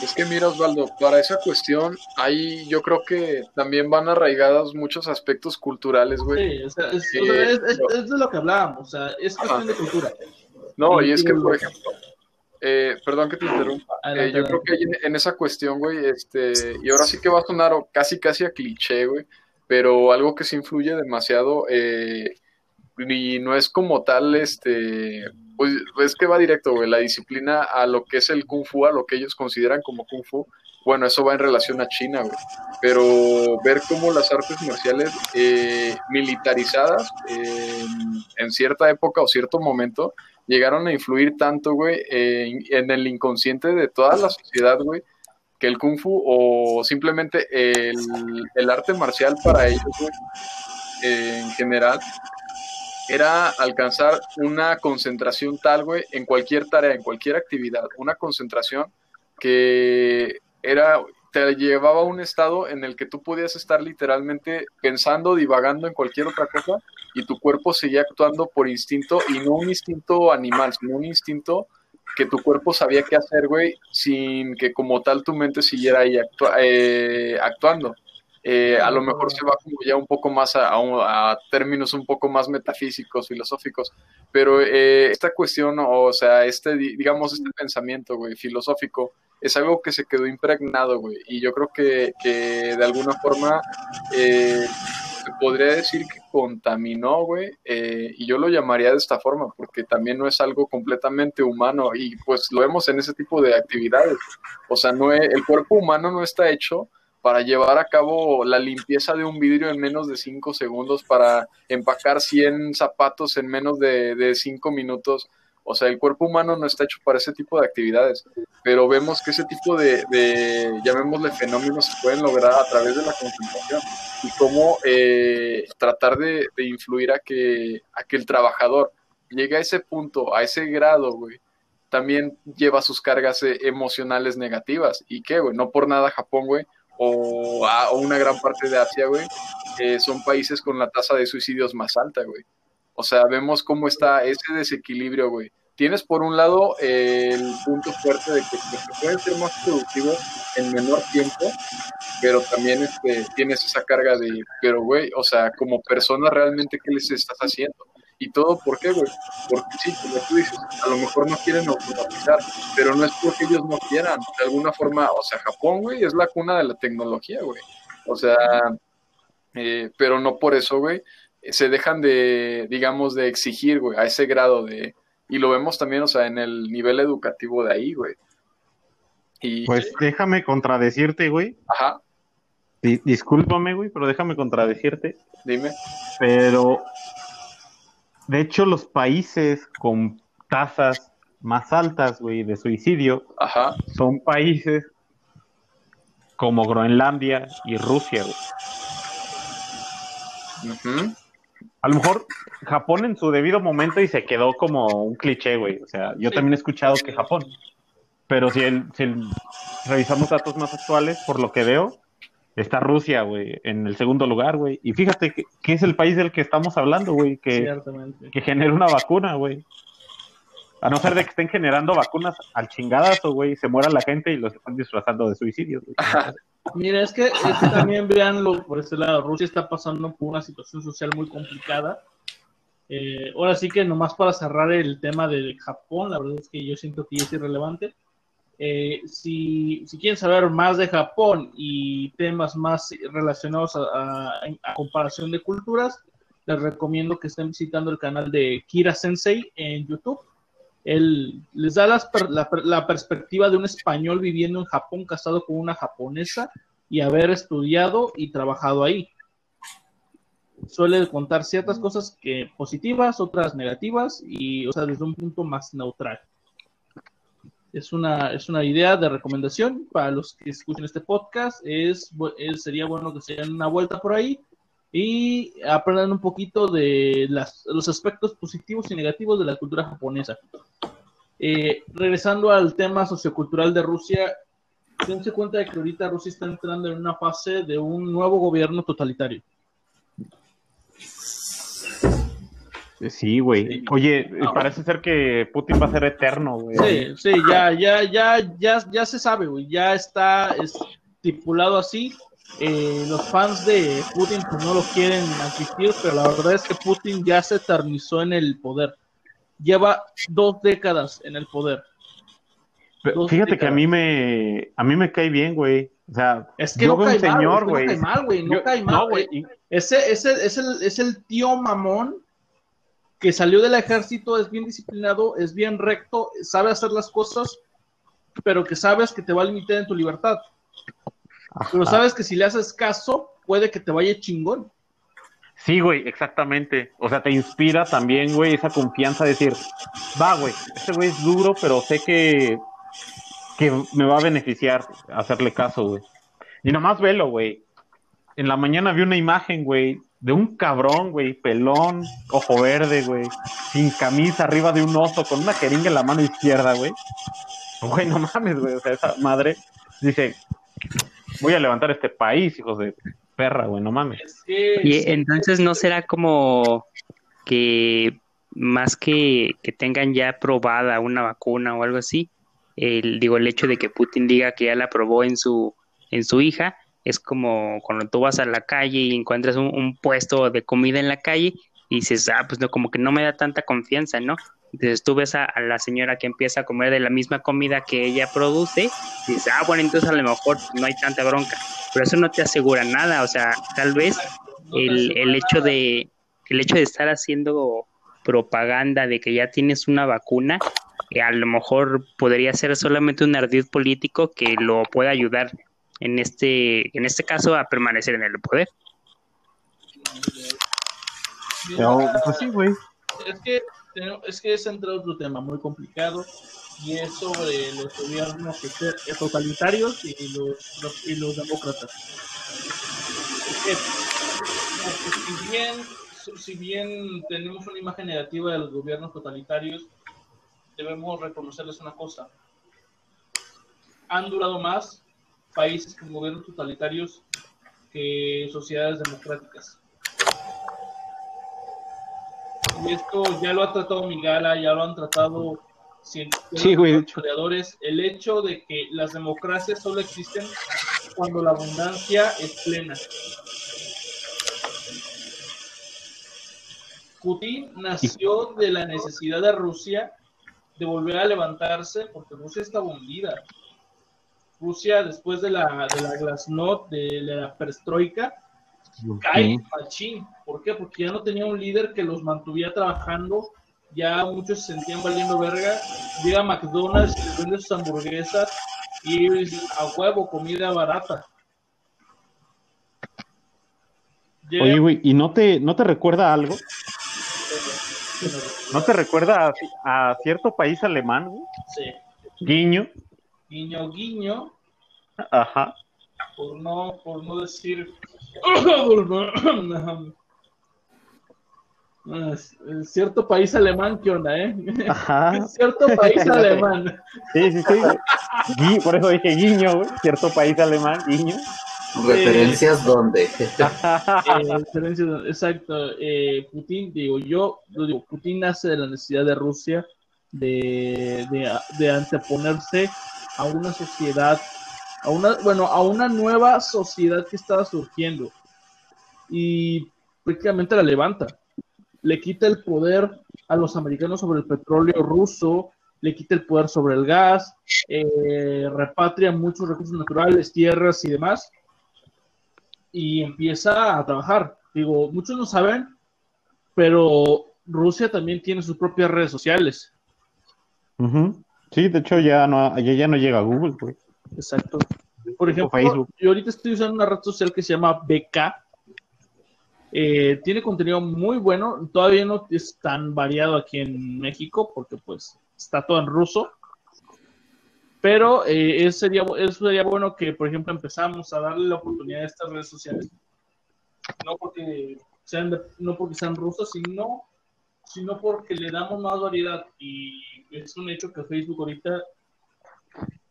Es que mira, Osvaldo, para esa cuestión, ahí yo creo que también van arraigados muchos aspectos culturales, güey. Sí, o sea, es, de lo que hablábamos, o sea, es cuestión de cultura. No, y es que, por ejemplo, eh, perdón que te interrumpa. Eh, yo creo que en, esa cuestión, güey, este, y ahora sí que va a sonar casi casi a cliché, güey, pero algo que se influye demasiado, eh, y no es como tal, este, pues es que va directo, güey, la disciplina a lo que es el kung fu, a lo que ellos consideran como kung fu, bueno, eso va en relación a China, güey. Pero ver cómo las artes marciales eh, militarizadas en cierta época o cierto momento llegaron a influir tanto, güey, en el inconsciente de toda la sociedad, güey, que el kung fu o simplemente el, arte marcial para ellos, güey, en general, era alcanzar una concentración tal, güey, en cualquier tarea, en cualquier actividad, una concentración que era te llevaba a un estado en el que tú podías estar literalmente pensando, divagando en cualquier otra cosa y tu cuerpo seguía actuando por instinto y no un instinto animal, sino un instinto que tu cuerpo sabía qué hacer, güey, sin que como tal tu mente siguiera ahí eh, actuando. Eh, a lo mejor se va como ya un poco más a, términos un poco más metafísicos, filosóficos, pero eh, esta cuestión, o sea, este, digamos, este pensamiento, güey, filosófico, es algo que se quedó impregnado, güey, y yo creo que, que de alguna forma eh, podría decir que contaminó, güey, y yo lo llamaría de esta forma, porque también no es algo completamente humano, y pues lo vemos en ese tipo de actividades, o sea, no el cuerpo humano no está hecho para llevar a cabo la limpieza de un vidrio en menos de 5 segundos, para empacar 100 zapatos en menos de 5 minutos, o sea, el cuerpo humano no está hecho para ese tipo de actividades, pero vemos que ese tipo de, llamémosle fenómenos, se pueden lograr a través de la concentración y cómo eh, tratar de, influir a que, a que el trabajador llegue a ese punto, a ese grado, güey, también lleva sus cargas eh, emocionales negativas. ¿Y qué, güey? No por nada Japón, güey, o, una gran parte de Asia, güey, eh, son países con la tasa de suicidios más alta, güey. O sea, vemos cómo está ese desequilibrio, güey tienes por un lado el punto fuerte de que, pueden ser más productivos en menor tiempo, pero también este, tienes esa carga de, pero güey, o sea, como persona realmente, ¿qué les estás haciendo? Y todo, ¿por qué, güey? Porque sí, como tú dices, a lo mejor no quieren automatizar, pero no es porque ellos no quieran. De alguna forma, o sea, Japón, güey, es la cuna de la tecnología, güey. O sea, eh, pero no por eso, güey, se dejan de, digamos, de exigir, güey, a ese grado de, y lo vemos también, o sea, en el nivel educativo de ahí, güey. Y, pues déjame contradecirte, güey. Ajá. discúlpame, güey, pero déjame contradecirte. Dime. Pero, de hecho, los países con tasas más altas, güey, de suicidio, Ajá. son países como Groenlandia y Rusia, güey. Ajá a lo mejor Japón en su debido momento y se quedó como un cliché, güey. O sea, yo también he escuchado que Japón. Pero si, el, si revisamos datos más actuales, por lo que veo, está Rusia, güey, en el segundo lugar, güey. Y fíjate que, es el país del que estamos hablando, güey, que, que genera una vacuna, güey. A no ser de que estén generando vacunas al chingadazo, güey, se muera la gente y los están disfrazando de suicidios. Güey. Mira, es que, también veanlo por ese lado. Rusia está pasando por una situación social muy complicada. Eh, ahora sí que nomás para cerrar el tema de Japón, la verdad es que yo siento que es irrelevante. Eh, si, quieren saber más de Japón y temas más relacionados a, comparación de culturas, les recomiendo que estén visitando el canal de Kira Sensei en YouTube. Él les da la, perspectiva de un español viviendo en Japón, casado con una japonesa y haber estudiado y trabajado ahí. Suele contar ciertas cosas que positivas, otras negativas y, o sea, desde un punto más neutral. Es una, es una idea de recomendación para los que escuchen este podcast. Es, sería bueno que se den una vuelta por ahí y aprendan un poquito de los aspectos positivos y negativos de la cultura japonesa. Eh, regresando al tema sociocultural de Rusia, dense cuenta de que ahorita Rusia está entrando en una fase de un nuevo gobierno totalitario. Sí, güey. Oye, ah. parece ser que Putin va a ser eterno, güey. Sí, sí, ya, ya, ya, ya, ya se sabe, güey. Ya está estipulado así. Eh, los fans de Putin pues, no lo quieren asistir, pero la verdad es que Putin ya se eternizó en el poder. Lleva dos décadas en el poder. fíjate que a mí me a mí me cae bien, güey. O sea, es que no cae señor, güey. No cae mal, güey. No cae mal, güey. Ese, ese es, el, es el tío mamón que salió del ejército, es bien disciplinado, es bien recto, sabe hacer las cosas, pero que sabes que te va a limitar en tu libertad. Pero sabes que si le haces caso, puede que te vaya chingón. Sí, güey, exactamente. O sea, te inspira también, güey, esa confianza de decir, va, güey, este güey es duro, pero sé que, que me va a beneficiar hacerle caso, güey. Y nomás velo, güey. En la mañana vi una imagen, güey, de un cabrón, güey, pelón, ojo verde, güey, sin camisa, arriba de un oso, con una jeringa en la mano izquierda, güey. Güey, no mames, güey, o sea, esa madre dice, voy a levantar este país, hijos de perra, güey, no mames. Y entonces no será como que más que, que tengan ya aprobada una vacuna o algo así, el, digo, el hecho de que Putin diga que ya la aprobó en su, en su hija, es como cuando tú vas a la calle y encuentras un, puesto de comida en la calle y dices, ah, pues no, como que no me da tanta confianza, ¿no? Entonces tú ves a, la señora que empieza a comer de la misma comida que ella produce y dices, ah, bueno, entonces a lo mejor no hay tanta bronca, pero eso no te asegura nada, o sea, tal vez el, el hecho de el hecho de estar haciendo propaganda de que ya tienes una vacuna, eh, a lo mejor podría ser solamente un ardid político que lo pueda ayudar en este, en este caso a permanecer en el poder. pues sí, güey. Es que, es que es entre otro tema muy complicado y es sobre los gobiernos totalitarios y los, y los demócratas. si bien, si bien tenemos una imagen negativa de los gobiernos totalitarios, debemos reconocerles una cosa. Han durado más países con gobiernos totalitarios que sociedades democráticas. Y esto ya lo ha tratado Migala, ya lo han tratado sí, historiadores, el hecho de que las democracias solo existen cuando la abundancia es plena. Putin nació de la necesidad de Rusia de volver a levantarse porque Rusia está hundida. Rusia, después de la, de la glasnost, de la perestroika, cae machín. ¿Por qué? Porque ya no tenía un líder que los mantuviera trabajando, ya muchos se sentían valiendo verga. Llega McDonald's y les vende sus hamburguesas y a huevo, comida barata. Oye, güey, ¿y no te, no te recuerda algo? ¿No te recuerda a, cierto país alemán, güey? Sí. Guiño guiño guiño. Ajá. Por no, por no decir. cierto país alemán, ¿qué onda, eh? Ajá. cierto país alemán. Sí, sí, sí. por eso dije guiño, güey. Cierto país alemán, guiño. ¿Referencias dónde? eh, exacto. Eh, Putin, digo, yo digo, Putin nace de la necesidad de Rusia de, de, de anteponerse a una sociedad, a una, bueno, a una nueva sociedad que estaba surgiendo y prácticamente la levanta. Le quita el poder a los americanos sobre el petróleo ruso, le quita el poder sobre el gas, eh, repatria muchos recursos naturales, tierras y demás, y empieza a trabajar. Digo, muchos no saben, pero Rusia también tiene sus propias redes sociales. Sí, de hecho ya no, ya, no llega a Google, güey. Exacto. Por ejemplo, Facebook. yo ahorita estoy usando una red social que se llama BK. Eh, tiene contenido muy bueno. Todavía no es tan variado aquí en México porque pues está todo en ruso. Pero eh, eso, sería, eso sería bueno que, por ejemplo, empezamos a darle la oportunidad a estas redes sociales. No porque sean, no porque sean rusas, sino, sino porque le damos más variedad. Y es un hecho que Facebook ahorita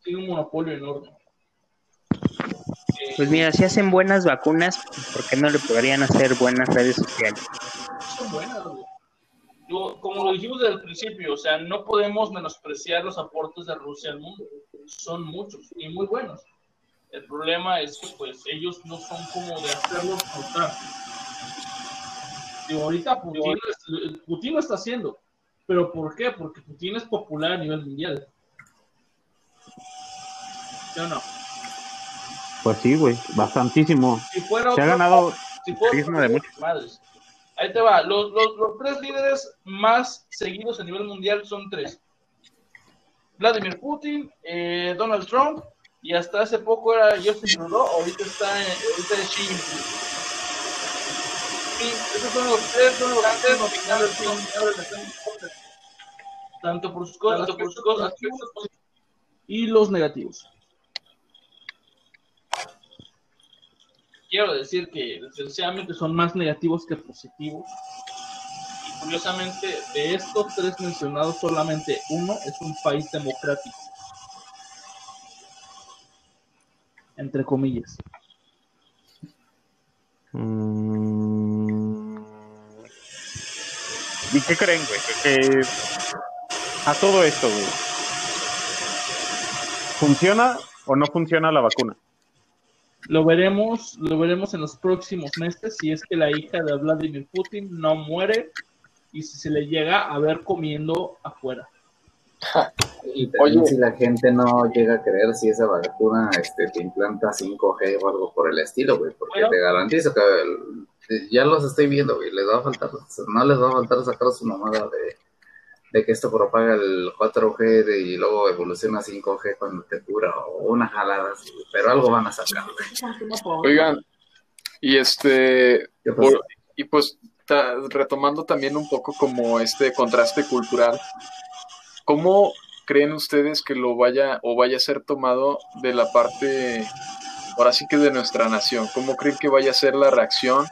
tiene un monopolio enorme. Pues mira, si hacen buenas vacunas, ¿por qué no le podrían hacer buenas redes sociales? Son buenas, como lo dijimos desde el principio, o sea, no podemos menospreciar los aportes de Rusia al mundo. Son muchos y muy buenos. El problema es que, pues, ellos no son como de hacerlos notar. Digo, ahorita Putin, Putin lo está haciendo ¿Pero por qué? Porque Putin es popular a nivel mundial. ¿Sí o no? Pues sí, güey, bastantísimo. Si fuera Se ha ganado si fuera de muchos. Madres. Ahí te va. Los, los, los, tres líderes más seguidos a nivel mundial son tres. Vladimir Putin, eh, Donald Trump y hasta hace poco era Justin Trudeau, ahorita está en, ahorita es Xi Jinping. Esos son los tres, son los grandes nominados tanto por sus cosas, tanto por sus cosas y los negativos. quiero decir que desgraciadamente son más negativos que positivos. Y curiosamente, de estos tres mencionados, solamente uno es un país democrático. Entre comillas. Mm. ¿Y qué creen, güey? Que, a todo esto, güey. ¿Funciona o no funciona la vacuna? Lo veremos, lo veremos en los próximos meses si es que la hija de Vladimir Putin no muere y si se le llega a ver comiendo afuera. Y también si la gente no llega a creer si esa vacuna este, te implanta 5G o algo por el estilo, güey, porque te garantizo que ya los estoy viendo, güey, les va a faltar, no les va a faltar sacar su mamada de de que esto propaga el 4G y luego evoluciona a 5G cuando te cura o una jalada pero algo van a sacar. Oigan, y este, y pues retomando también un poco como este contraste cultural, ¿cómo creen ustedes que lo vaya o vaya a ser tomado de la parte, ahora sí que de nuestra nación? ¿Cómo creen que vaya a ser la reacción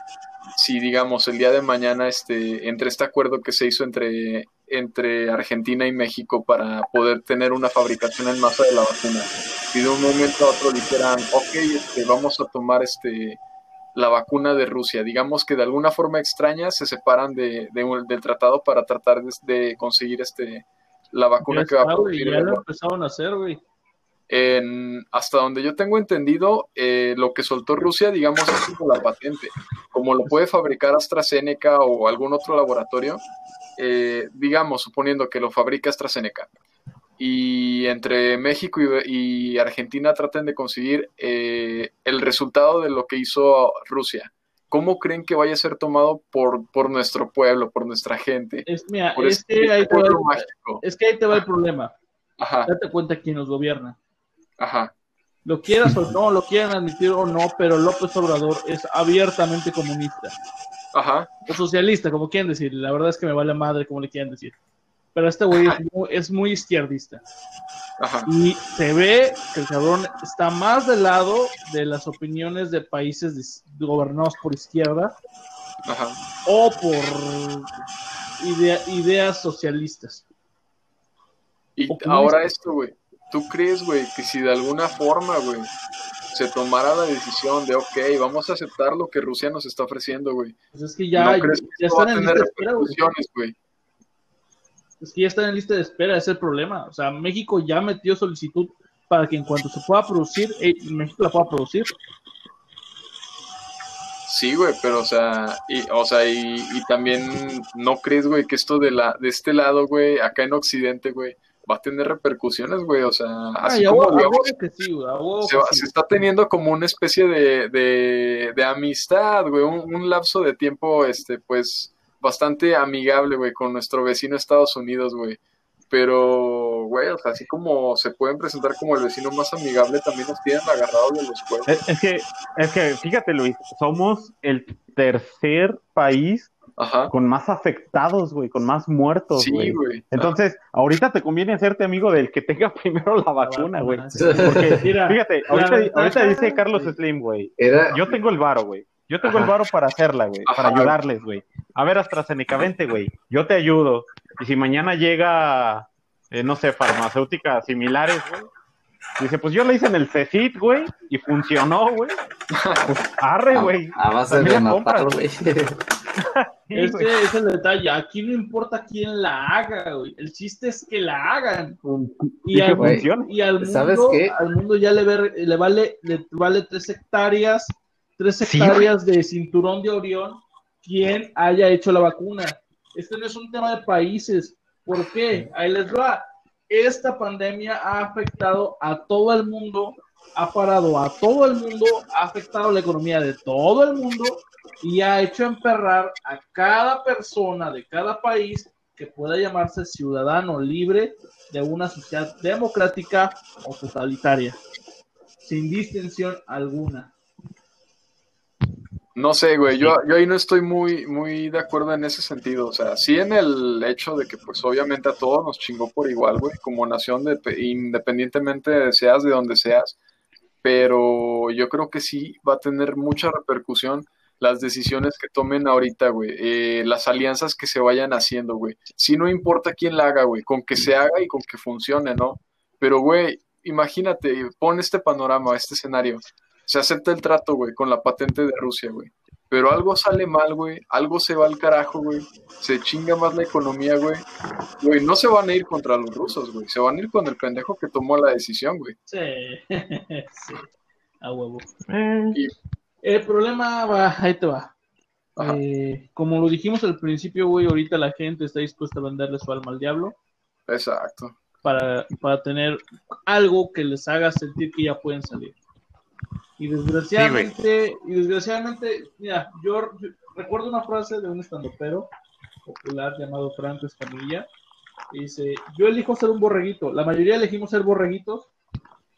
si digamos el día de mañana este entre este acuerdo que se hizo entre entre Argentina y México para poder tener una fabricación en masa de la vacuna y de un momento a otro dijeran ok este, vamos a tomar este la vacuna de Rusia digamos que de alguna forma extraña se separan de, del tratado para tratar de, conseguir este la vacuna que va a producir ya lo empezaron a hacer güey en, hasta donde yo tengo entendido, eh, lo que soltó Rusia, digamos, es como la patente. Como lo puede fabricar AstraZeneca o algún otro laboratorio, eh, digamos, suponiendo que lo fabrica AstraZeneca, y entre México y, Argentina traten de conseguir eh, el resultado de lo que hizo Rusia. ¿Cómo creen que vaya a ser tomado por, por nuestro pueblo, por nuestra gente? Es, mira, es, que ahí te va el, es que ahí te va el problema. Ajá. Date cuenta quién nos gobierna. Ajá. Lo quieras o no, lo quieran admitir o no, pero López Obrador es abiertamente comunista. Ajá. O socialista, como quieran decir. La verdad es que me vale madre como le quieran decir. Pero este güey es muy, izquierdista. Ajá. Y se ve que el cabrón está más del lado de las opiniones de países gobernados por izquierda Ajá. o por ideas socialistas. Y ahora esto, güey. ¿Tú crees, güey, que si de alguna forma, güey, se tomara la decisión de, ok, vamos a aceptar lo que Rusia nos está ofreciendo, güey? Pues es que ya, ya están en lista de espera, güey. Es que ya están en lista de espera, es el problema. O sea, México ya metió solicitud para que en cuanto se pueda producir, eh, México la pueda producir. Sí, güey, pero o sea, y, o sea, y, y también no crees, güey, que esto de la, de este lado, güey, acá en Occidente, güey, va a tener repercusiones, güey. O sea, así como se, está teniendo como una especie de, de, amistad, güey, un, lapso de tiempo, este, pues, bastante amigable, güey, con nuestro vecino Estados Unidos, güey. Pero, güey, o sea, así como se pueden presentar como el vecino más amigable, también nos tienen agarrados de los cuernos. Es, que, es que, fíjate, Luis, somos el tercer país con más afectados, güey, con más muertos, güey. Entonces, ahorita te conviene hacerte amigo del que tenga primero la vacuna, güey. Porque, fíjate, ahorita, dice Carlos Slim, güey. Yo tengo el varo, güey. Yo tengo el varo para hacerla, güey, para ayudarles, güey. A ver, AstraZeneca, vente, güey. Yo te ayudo. Y si mañana llega, eh, no sé, farmacéuticas similares, güey, Dice, pues yo lo hice en el CECIT, güey, y funcionó, güey. Pues arre, güey. A, base de matar, güey. Ese es el detalle. Aquí no importa quién la haga, güey. El chiste es que la hagan. Y, al, y al, mundo, al mundo ya le, le, vale, le vale tres hectáreas, tres hectáreas de cinturón de Orión quien haya hecho la vacuna. Este no es un tema de países. ¿Por qué? Ahí les va esta pandemia ha afectado a todo el mundo, ha parado a todo el mundo, ha afectado la economía de todo el mundo y ha hecho emperrar a cada persona de cada país que pueda llamarse ciudadano libre de una sociedad democrática o totalitaria, sin distinción alguna. No sé, güey, yo, yo ahí no estoy muy, muy de acuerdo en ese sentido. O sea, sí en el hecho de que, pues, obviamente a todos nos chingó por igual, güey, como nación, de, independientemente de seas de donde seas. Pero yo creo que sí va a tener mucha repercusión las decisiones que tomen ahorita, güey, eh, las alianzas que se vayan haciendo, güey. Sí, no importa quién la haga, güey, con que se haga y con que funcione, ¿no? Pero, güey, imagínate, pon este panorama, este escenario se acepta el trato, güey, con la patente de Rusia, güey. Pero algo sale mal, güey, algo se va al carajo, güey, se chinga más la economía, güey. Güey, no se van a ir contra los rusos, güey, se van a ir con el pendejo que tomó la decisión, güey. Sí, sí, a huevo. El problema va, ahí te va. Eh, como lo dijimos al principio, güey, ahorita la gente está dispuesta a venderle su alma al diablo. Exacto. Para, para tener algo que les haga sentir que ya pueden salir. Y desgraciadamente, y desgraciadamente, mira, yo, recuerdo una frase de un estandopero popular llamado Franco Escamilla, que dice, yo elijo ser un borreguito, la mayoría elegimos ser borreguitos,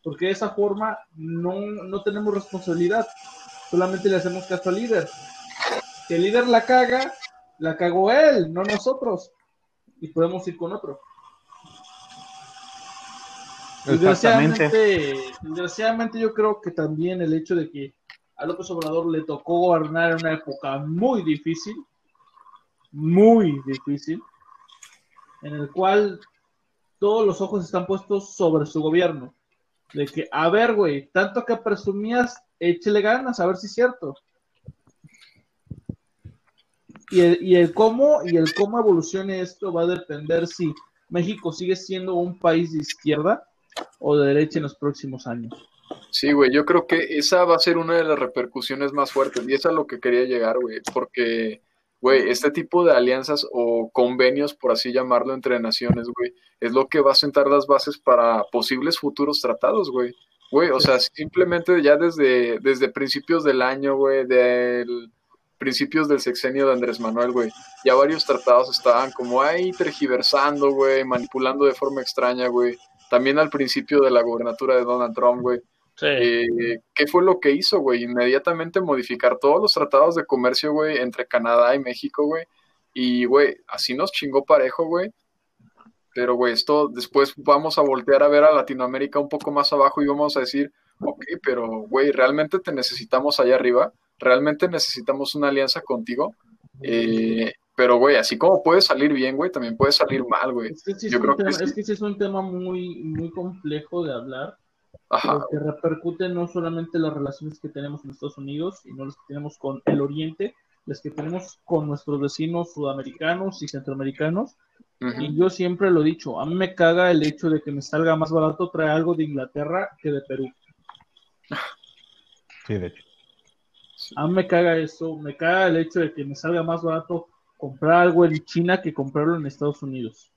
porque de esa forma no, no tenemos responsabilidad, solamente le hacemos caso al líder. Si el líder la caga, la cagó él, no nosotros, y podemos ir con otro. Desgraciadamente, desgraciadamente yo creo que también el hecho de que a López Obrador le tocó gobernar en una época muy difícil, muy difícil, en el cual todos los ojos están puestos sobre su gobierno. De que, a ver, güey, tanto que presumías, échele ganas, a ver si es cierto. Y el, y el cómo y el cómo evolucione esto va a depender si México sigue siendo un país de izquierda o de derecha en los próximos años. Sí, güey, yo creo que esa va a ser una de las repercusiones más fuertes y es a lo que quería llegar, güey, porque, güey, este tipo de alianzas o convenios, por así llamarlo, entre naciones, güey, es lo que va a sentar las bases para posibles futuros tratados, güey. Güey, o sea, simplemente ya desde, desde principios del año, güey, del principios del sexenio de Andrés Manuel, güey, ya varios tratados estaban como ahí tergiversando, güey, manipulando de forma extraña, güey también al principio de la gobernatura de Donald Trump, güey. Sí. Eh, ¿Qué fue lo que hizo, güey? Inmediatamente modificar todos los tratados de comercio, güey, entre Canadá y México, güey. Y, güey, así nos chingó parejo, güey. Pero, güey, esto después vamos a voltear a ver a Latinoamérica un poco más abajo y vamos a decir, ok, pero, güey, realmente te necesitamos allá arriba, realmente necesitamos una alianza contigo. Eh, pero, güey, así como puede salir bien, güey, también puede salir mal, güey. Es que sí Yo creo que, es que sí es un tema muy, muy complejo de hablar. Ajá. Que repercute no solamente en las relaciones que tenemos en Estados Unidos, sino las que tenemos con el Oriente, las que tenemos con nuestros vecinos sudamericanos y centroamericanos. Y yo siempre lo he dicho, a mí me caga el hecho de que me salga más barato traer algo de Inglaterra que de Perú. Sí, de hecho. A mí me caga eso, me caga el hecho de que me salga más barato comprar algo en China que comprarlo en Estados Unidos.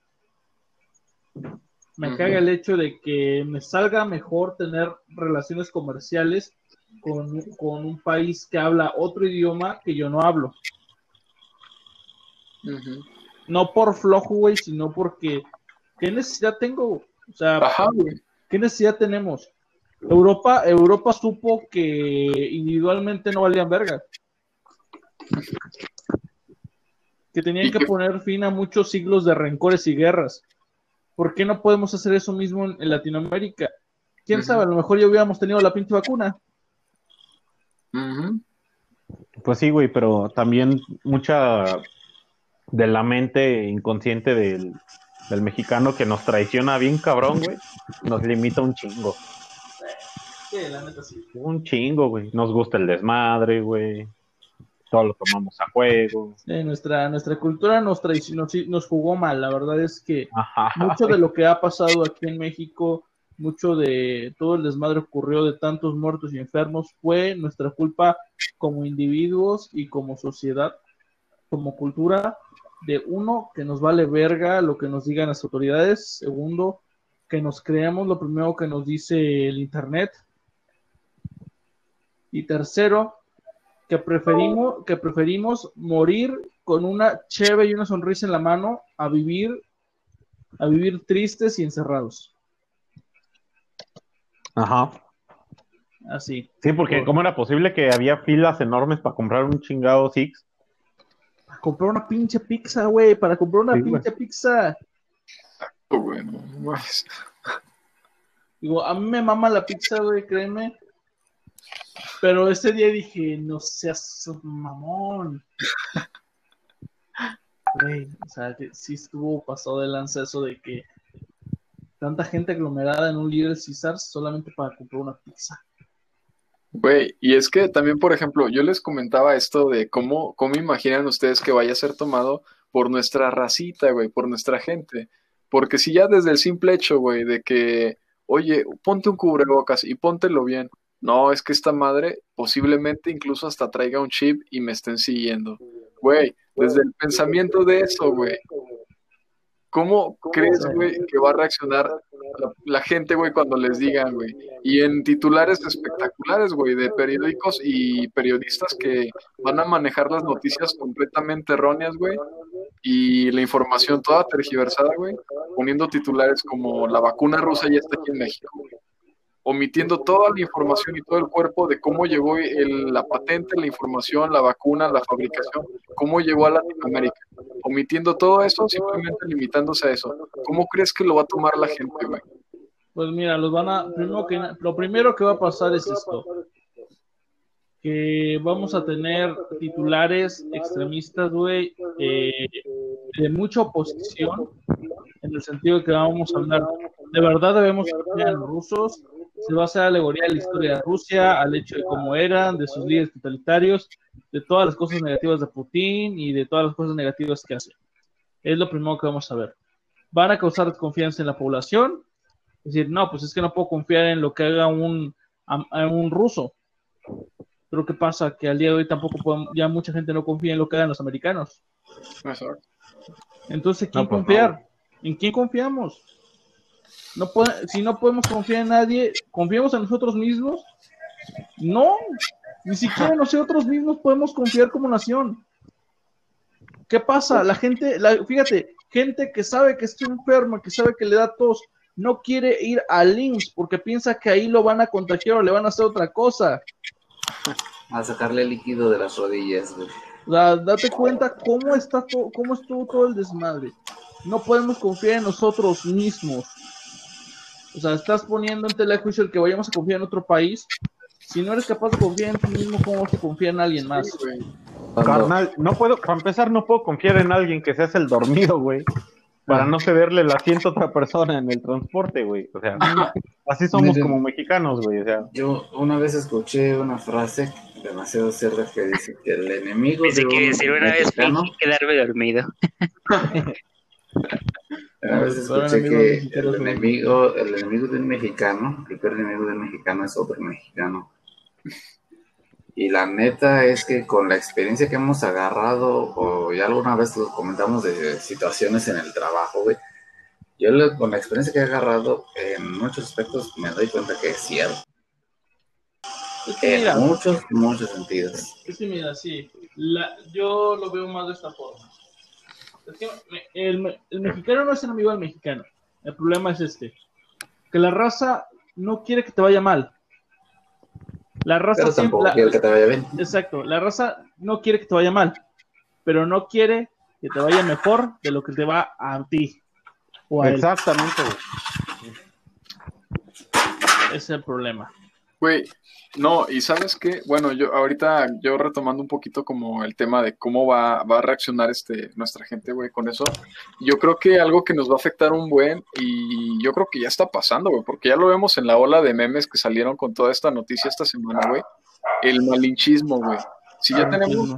Me caga el hecho de que me salga mejor tener relaciones comerciales con, un país que habla otro idioma que yo no hablo. No por flojo, güey, sino porque ¿qué necesidad tengo? O sea, ¿qué necesidad tenemos? Europa, Europa supo que individualmente no valían verga que tenían que, poner fin a muchos siglos de rencores y guerras. ¿Por qué no podemos hacer eso mismo en, Latinoamérica? ¿Quién sabe? A lo mejor ya hubiéramos tenido la pinche vacuna. Pues sí, güey, pero también mucha de la mente inconsciente del, del mexicano que nos traiciona bien cabrón, güey, nos limita un chingo. Sí, la neta sí. Un chingo, güey. Nos gusta el desmadre, güey todo lo tomamos a juego. nuestra, nuestra cultura nos, nos jugó mal, la verdad es que mucho de lo que ha pasado aquí en México, mucho de todo el desmadre ocurrió de tantos muertos y enfermos, fue nuestra culpa como individuos y como sociedad, como cultura, de uno, que nos vale verga lo que nos digan las autoridades, segundo, que nos creemos lo primero que nos dice el Internet, y tercero, que preferimos, que preferimos morir con una cheve y una sonrisa en la mano a vivir, a vivir tristes y encerrados. Ajá. Así. Sí, porque ¿cómo era posible que había filas enormes para comprar un chingado Six? Para comprar una pinche pizza, güey, para comprar una pinche pizza. Bueno, pues. Digo, a mí me mama la pizza, güey, créeme. Pero ese día dije, no seas mamón. Güey, o sea, que sí estuvo pasado de lanza eso de que tanta gente aglomerada en un líder César solamente para comprar una pizza. Güey, y es que también, por ejemplo, yo les comentaba esto de cómo, cómo imaginan ustedes que vaya a ser tomado por nuestra racita, güey, por nuestra gente. Porque si ya desde el simple hecho, güey, de que, oye, ponte un cubrebocas y póntelo bien. No, es que esta madre posiblemente incluso hasta traiga un chip y me estén siguiendo. Güey, desde el pensamiento de eso, güey, ¿Cómo crees, güey, que va a reaccionar la, gente, güey, cuando les digan, güey? Y en titulares espectaculares, güey, de periódicos y periodistas que van a manejar las noticias completamente erróneas, güey, y la información toda tergiversada, güey, poniendo titulares como la vacuna rusa ya está aquí en México, güey omitiendo toda la información y todo el cuerpo de cómo llegó la patente, la información, la vacuna, la fabricación, cómo llegó a Latinoamérica. Omitiendo todo eso, simplemente limitándose a eso. ¿Cómo crees que lo va a tomar la gente, güey? Pues mira, los van a, primero que, lo primero que va a pasar es esto, que vamos a tener titulares extremistas, güey, eh, de mucha oposición, en el sentido de que vamos a hablar, de verdad debemos los rusos, se va a hacer alegoría a la historia de Rusia, al hecho de cómo eran, de sus líderes totalitarios, de todas las cosas negativas de Putin y de todas las cosas negativas que hace. Es lo primero que vamos a ver. Van a causar desconfianza en la población. Es decir, no, pues es que no puedo confiar en lo que haga un, un ruso. Pero ¿qué pasa? Que al día de hoy tampoco podemos, ya mucha gente no confía en lo que hagan los americanos. Entonces, ¿quién pues confiar? ¿En quién confiamos? No si no podemos confiar en nadie, ¿confiamos en nosotros mismos? No, ni siquiera nosotros mismos podemos confiar como nación. ¿Qué pasa? La gente, la, fíjate, gente que sabe que está enferma, que sabe que le da tos, no quiere ir al IMSS porque piensa que ahí lo van a contagiar o le van a hacer otra cosa. A sacarle líquido de las rodillas, date cuenta cómo está cómo estuvo todo el desmadre. No podemos confiar en nosotros mismos. O sea, estás poniendo en tela de juicio el que vayamos a confiar en otro país. Si no eres capaz de confiar en ti mismo, ¿cómo vas a confiar en alguien más? Carnal, no puedo, para empezar, no puedo confiar en alguien que se hace el dormido, güey. Para no cederle el asiento a otra persona en el transporte, güey. O sea, así somos como mexicanos, güey. O sea. Yo una vez escuché una frase demasiado cerda que dice que el enemigo. Dice que decir una vez quedarme dormido. A veces escuché que el enemigo, el enemigo del mexicano, el peor enemigo del mexicano es otro mexicano. Y la neta es que con la experiencia que hemos agarrado, o ya alguna vez lo comentamos de situaciones en el trabajo, güey, yo con la experiencia que he agarrado, en muchos aspectos me doy cuenta que es cierto. en muchos, muchos sentidos. Es que mira, sí, yo lo veo más de esta forma el, mexicano no es enemigo del mexicano. El problema es este: que la raza no quiere que te vaya mal. La raza siempre. quiere que te vaya bien. Exacto. La raza no quiere que te vaya mal, pero no quiere que te vaya mejor de lo que te va a ti. Exactamente. Ese es el problema. Güey, no, y sabes qué, bueno, yo ahorita yo retomando un poquito como el tema de cómo va, a reaccionar este nuestra gente, güey, con eso. Yo creo que algo que nos va a afectar un buen, y yo creo que ya está pasando, güey, porque ya lo vemos en la ola de memes que salieron con toda esta noticia esta semana, güey. El malinchismo, güey. Si ya ah, tenemos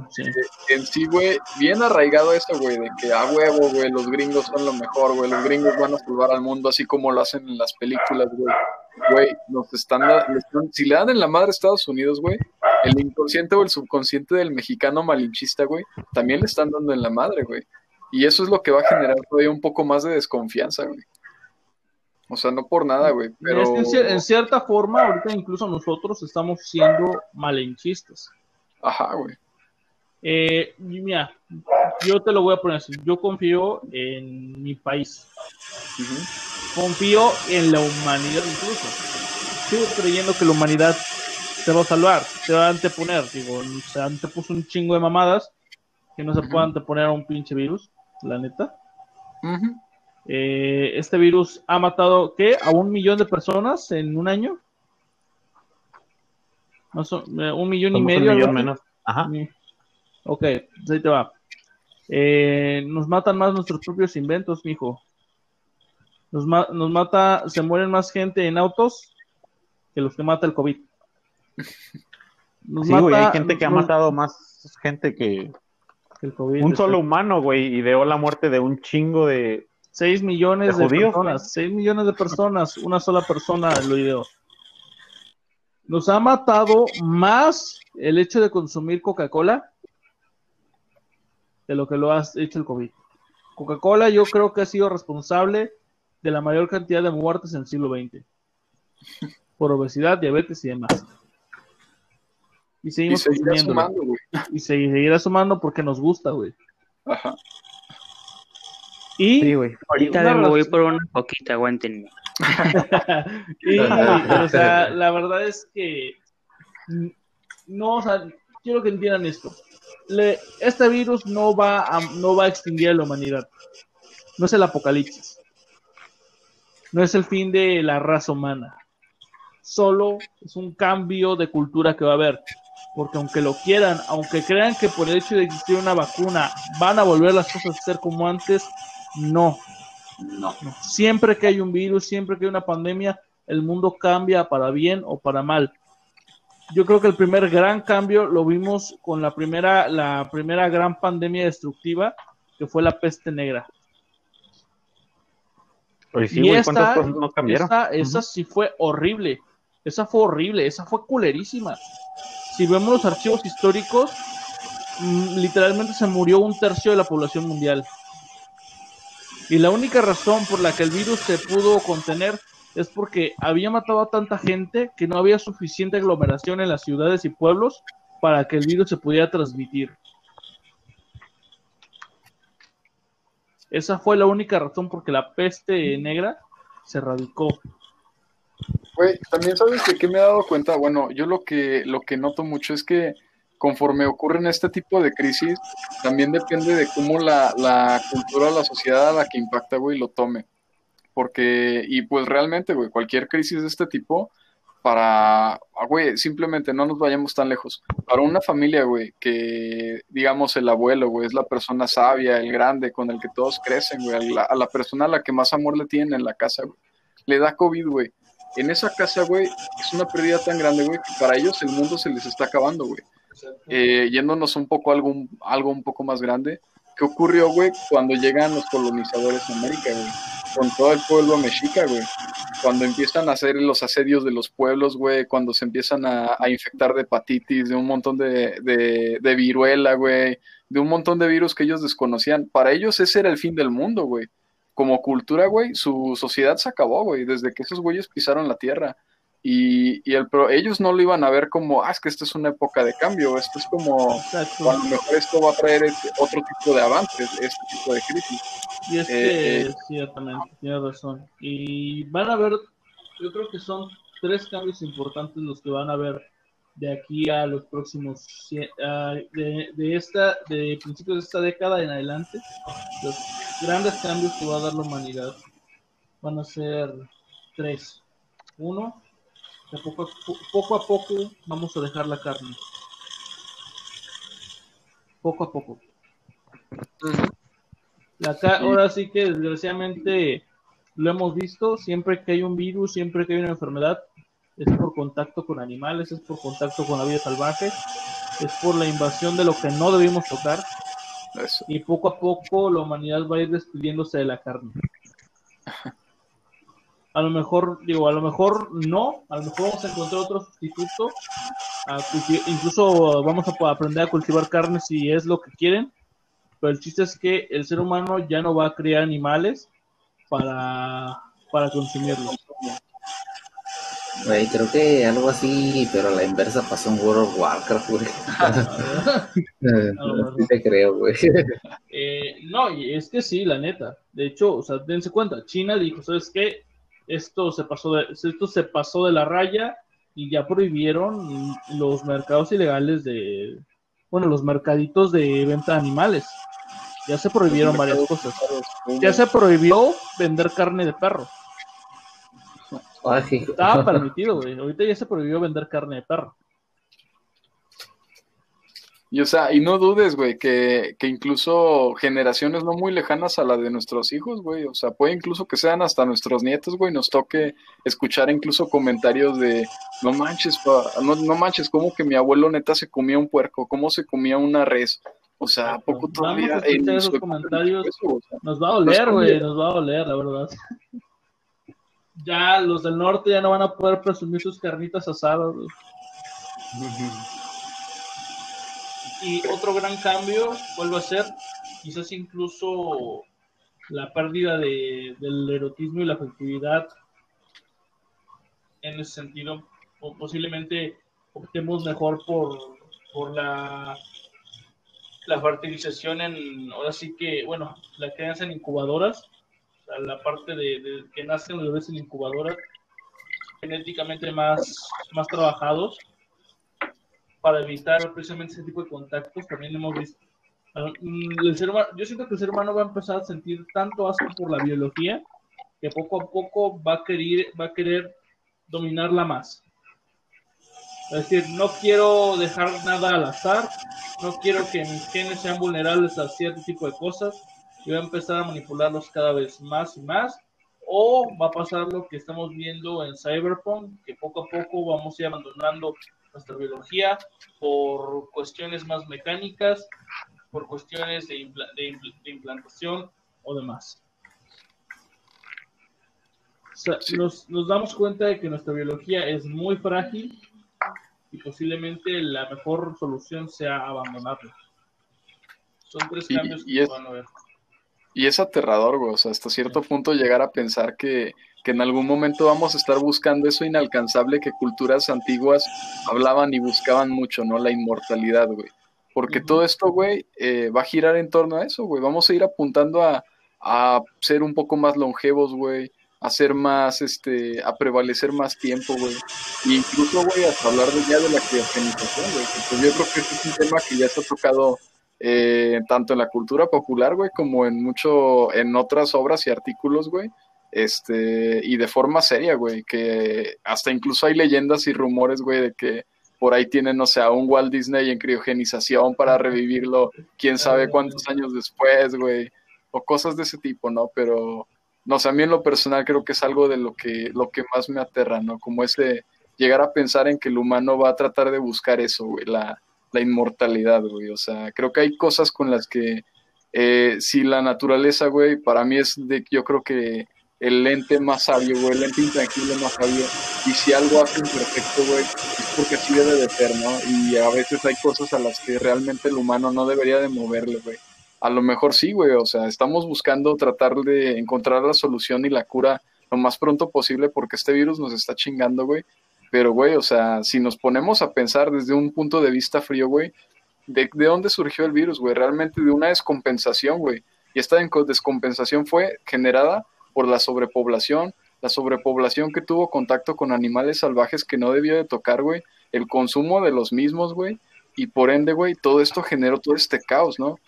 en sí, güey, bien arraigado eso, güey, de que a huevo, güey, los gringos son lo mejor, güey, los gringos van a salvar al mundo así como lo hacen en las películas, güey güey, nos están, si le dan en la madre a Estados Unidos, güey, el inconsciente o el subconsciente del mexicano malinchista, güey, también le están dando en la madre, güey. Y eso es lo que va a generar todavía un poco más de desconfianza, güey. O sea, no por nada, güey. Pero... en, cierta forma, ahorita incluso nosotros estamos siendo malinchistas. Ajá, güey. Eh, mira, yo te lo voy a poner así. Yo confío en mi país. Confío en la humanidad incluso. Sigo creyendo que la humanidad se va a salvar, se va a anteponer. Digo, se antepuso un chingo de mamadas que no se puede anteponer a un pinche virus, la neta. Eh, este virus ha matado, ¿qué? ¿A un millón de personas en un año? Eh, un millón y medio. Un millón menos. Ajá. Ok, pues ahí te va. Eh, nos matan más nuestros propios inventos, mijo. Nos, nos mata, se mueren más gente en autos que los que mata el COVID. sí, güey, hay gente que ha matado más gente que, el COVID. Un solo humano, güey, ideó la muerte de un chingo de. 6 millones de, personas. 6 millones de personas, una sola persona lo ideó. Nos ha matado más el hecho de consumir Coca-Cola de lo que lo ha hecho el COVID. Coca-Cola yo creo que ha sido responsable de la mayor cantidad de muertes en el siglo XX. Por obesidad, diabetes y demás. Y seguimos consumiendo. Y seguirá sumando porque nos gusta, güey. Ajá. Y, ahorita me voy por una poquita, aguántenme. y, o sea, la verdad es que no, o sea, quiero que entiendan esto. este virus no va, a, no va a extinguir a la humanidad. No es el apocalipsis. No es el fin de la raza humana. Solo es un cambio de cultura que va a haber porque aunque lo quieran, aunque crean que por el hecho de existir una vacuna van a volver las cosas a ser como antes, no. No, Siempre que hay un virus, siempre que hay una pandemia, el mundo cambia para bien o para mal. Yo creo que el primer gran cambio lo vimos con la primera, la primera gran pandemia destructiva, que fue la peste negra. y esta, no cambiaron? esa sí fue horrible. Esa fue horrible, esa fue culerísima si vemos los archivos históricos, mm, literalmente se murió un tercio de la población mundial. Y la única razón por la que el virus se pudo contener es porque había matado a tanta gente que no había suficiente aglomeración en las ciudades y pueblos para que el virus se pudiera transmitir. Esa fue la única razón por que la peste negra se radicó. También sabes de qué me he dado cuenta. Bueno, yo lo que, lo que noto mucho es que conforme ocurren este tipo de crisis, también depende de cómo la, la cultura, la sociedad a la que impacta, güey, lo tome. Porque, y pues realmente, güey, cualquier crisis de este tipo, para, ah, güey, simplemente no nos vayamos tan lejos. Para una familia, güey, que digamos el abuelo, güey, es la persona sabia, el grande, con el que todos crecen, güey, a la, persona a la que más amor le tienen en la casa, güey, le da COVID, güey en esa casa, güey, es una pérdida tan grande, güey, que para ellos el mundo se les está acabando, güey. Eh, yéndonos un poco a algo, algo un poco más grande, ¿qué ocurrió, güey, cuando llegan los colonizadores a América, güey? Con todo el pueblo mexica, güey. Cuando empiezan a hacer los asedios de los pueblos, güey, cuando se empiezan a, infectar de hepatitis, de un montón de, de, de viruela, güey, de un montón de virus que ellos desconocían. Para ellos ese era el fin del mundo, güey como cultura, güey, su sociedad se acabó, güey, desde que esos güeyes pisaron la tierra. Y, y el, ellos no lo iban a ver como, ah, es que esto es una época de cambio, esto es como, a lo mejor esto va a traer este, otro tipo de avances, este tipo de crisis. Y es que, eh, ciertamente, tiene razón. Y van a ver, yo creo que son tres cambios importantes los que van a ver de aquí a los próximos de, de, esta de principios de esta década en adelante los grandes cambios que va a dar la humanidad van a ser tres uno poco, a, poco a poco vamos a dejar la carne. Poco a poco. La ahora sí que desgraciadamente lo hemos visto. Siempre que hay un virus siempre que hay una enfermedad es por contacto con animales, es por contacto con la vida salvaje, es por la invasión de lo que no debimos tocar. Y poco a poco la humanidad va a ir despidiéndose de la carne. A lo mejor, digo, a lo mejor no, a lo mejor vamos a encontrar otro sustituto, incluso vamos a aprender a cultivar carne si es lo que quieren, pero el chiste es que el ser humano ya no va a criar animales para, para consumirlos Güey, creo que algo así, pero a la inversa pasó en World of Warcraft, güey. no, te creo, güey. Eh, no, es que sí, la neta. De hecho, o sea, dense cuenta, China dijo, ¿sabes qué? Esto se pasó de, esto se pasó de la raya y ya prohibieron los mercados ilegales de, bueno, los mercaditos de venta de animales. Ya se prohibieron varias cosas. Ya se prohibió vender carne de perro. Estaba permitido, güey. Ahorita ya se prohibió vender carne de perro. Y o sea, y no dudes, güey, que, que, incluso generaciones no muy lejanas a la de nuestros hijos, güey, o sea, puede incluso que sean hasta nuestros nietos, güey, nos toque escuchar incluso comentarios de, no manches, no, no manches, como que mi abuelo neta se comía un puerco, cómo se comía una res, o sea, ¿a poco todavía... En esos comentarios nos va a doler, güey, nos va a doler, la verdad. ya los del norte ya no van a poder presumir sus carnitas asadas, güey. Y otro gran cambio, vuelvo a ser, quizás incluso la pérdida de, del erotismo y la afectividad en ese sentido, o posiblemente optemos mejor por, por la, la fertilización en, ahora sí que, bueno, la crianza en incubadoras, la parte de, que nacen los bebés en incubadoras, genéticamente más, más trabajados, para evitar precisamente ese tipo de contactos. También hemos visto, mm, el ser humano, yo siento que el ser humano va a empezar a sentir tanto asco por la biología que poco a poco va a querer, va a querer dominarla más. Es decir, no quiero dejar nada al azar, no quiero que mis genes sean vulnerables a cierto tipo de cosas, y voy a empezar a manipularlos cada vez más y más, o va a pasar lo que estamos viendo en Cyberpunk, que poco a poco vamos a ir abandonando nuestra biología por cuestiones más mecánicas, por cuestiones de, implantación o demás. nos, nos damos cuenta de que nuestra biología es muy frágil y posiblemente la mejor solución sea abandonarla. Son tres cambios que van a ver. Y es aterrador, güey. O sea, hasta cierto punto llegar a pensar que, que en algún momento vamos a estar buscando eso inalcanzable que culturas antiguas hablaban y buscaban mucho, ¿no? La inmortalidad, güey. Porque todo esto, güey, eh, va a girar en torno a eso, güey. Vamos a ir apuntando a, a ser un poco más longevos, güey. A ser más, este, a prevalecer más tiempo, güey. E incluso, güey, hasta hablar de ya de la criogenización, güey. Pues yo creo que este es un tema que ya se ha tocado eh, tanto en la cultura popular, güey, como en mucho, en otras obras y artículos, güey, este, y de forma seria, güey, que hasta incluso hay leyendas y rumores, güey, de que por ahí tienen, no sé, a un Walt Disney en criogenización para revivirlo, quién sabe cuántos años después, güey, o cosas de ese tipo, ¿no? Pero, no sé, a mí en lo personal creo que es algo de lo que, lo que más me aterra, ¿no? Como ese llegar a pensar en que el humano va a tratar de buscar eso, güey, la, la inmortalidad, güey. O sea, creo que hay cosas con las que eh, si la naturaleza, güey, para mí es de, yo creo que el ente más sabio, güey, el ente intranquilo más sabio. Y si algo hace imperfecto, güey, es porque así debe de ser, ¿no? Y a veces hay cosas a las que realmente el humano no debería de moverle, güey. A lo mejor sí, güey, o sea, estamos buscando tratar de encontrar la solución y la cura lo más pronto posible porque este virus nos está chingando, güey. Pero, güey, o sea, si nos ponemos a pensar desde un punto de vista frío, güey, ¿de, dónde surgió el virus, güey? Realmente de una descompensación, güey. Y esta descompensación fue generada por la sobrepoblación, la sobrepoblación que tuvo contacto con animales salvajes que no debió de tocar, güey, el consumo de los mismos, güey, y por ende, güey, todo esto generó todo este caos, ¿no?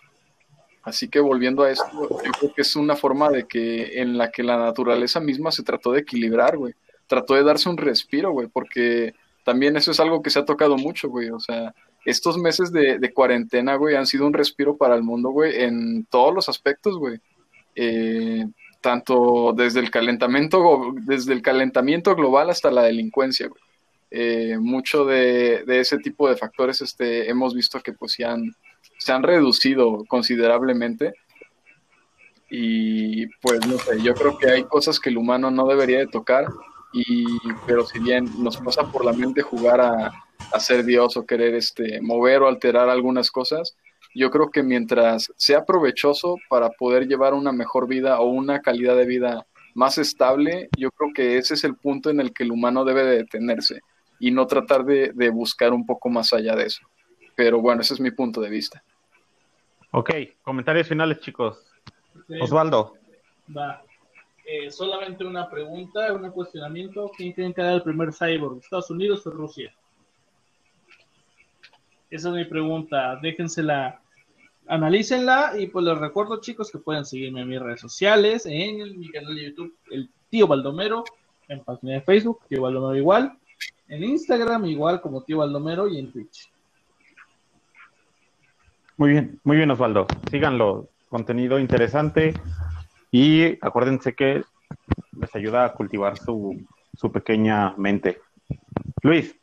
Así que volviendo a esto, yo creo que es una forma de que en la que la naturaleza misma se trató de equilibrar, güey trató de darse un respiro, güey, porque también eso es algo que se ha tocado mucho, güey, o sea, estos meses de, cuarentena, güey, han sido un respiro para el mundo, güey, en todos los aspectos, güey. Eh, tanto desde el calentamiento, desde el calentamiento global hasta la delincuencia. Eh, mucho de, ese tipo de factores este, hemos visto que pues se han, se han reducido considerablemente y pues no sé, yo creo que hay cosas que el humano no debería de tocar y pero si bien nos pasa por la mente jugar a, ser Dios o querer este mover o alterar algunas cosas, yo creo que mientras sea provechoso para poder llevar una mejor vida o una calidad de vida más estable, yo creo que ese es el punto en el que el humano debe de detenerse y no tratar de, buscar un poco más allá de eso. Pero bueno, ese es mi punto de vista. Ok, comentarios finales, chicos. Osvaldo. Va. Eh, solamente una pregunta, un cuestionamiento. ¿Quién tiene que dar el primer cyborg? ¿Estados Unidos o Rusia? Esa es mi pregunta. Déjensela, analícenla y pues les recuerdo, chicos, que pueden seguirme en mis redes sociales, en mi canal de YouTube, el tío Baldomero, en página de Facebook, tío Baldomero igual, en Instagram igual como tío Baldomero y en Twitch. Muy bien, muy bien Osvaldo. Síganlo, contenido interesante y acuérdense que les ayuda a cultivar su, su pequeña mente. Luis.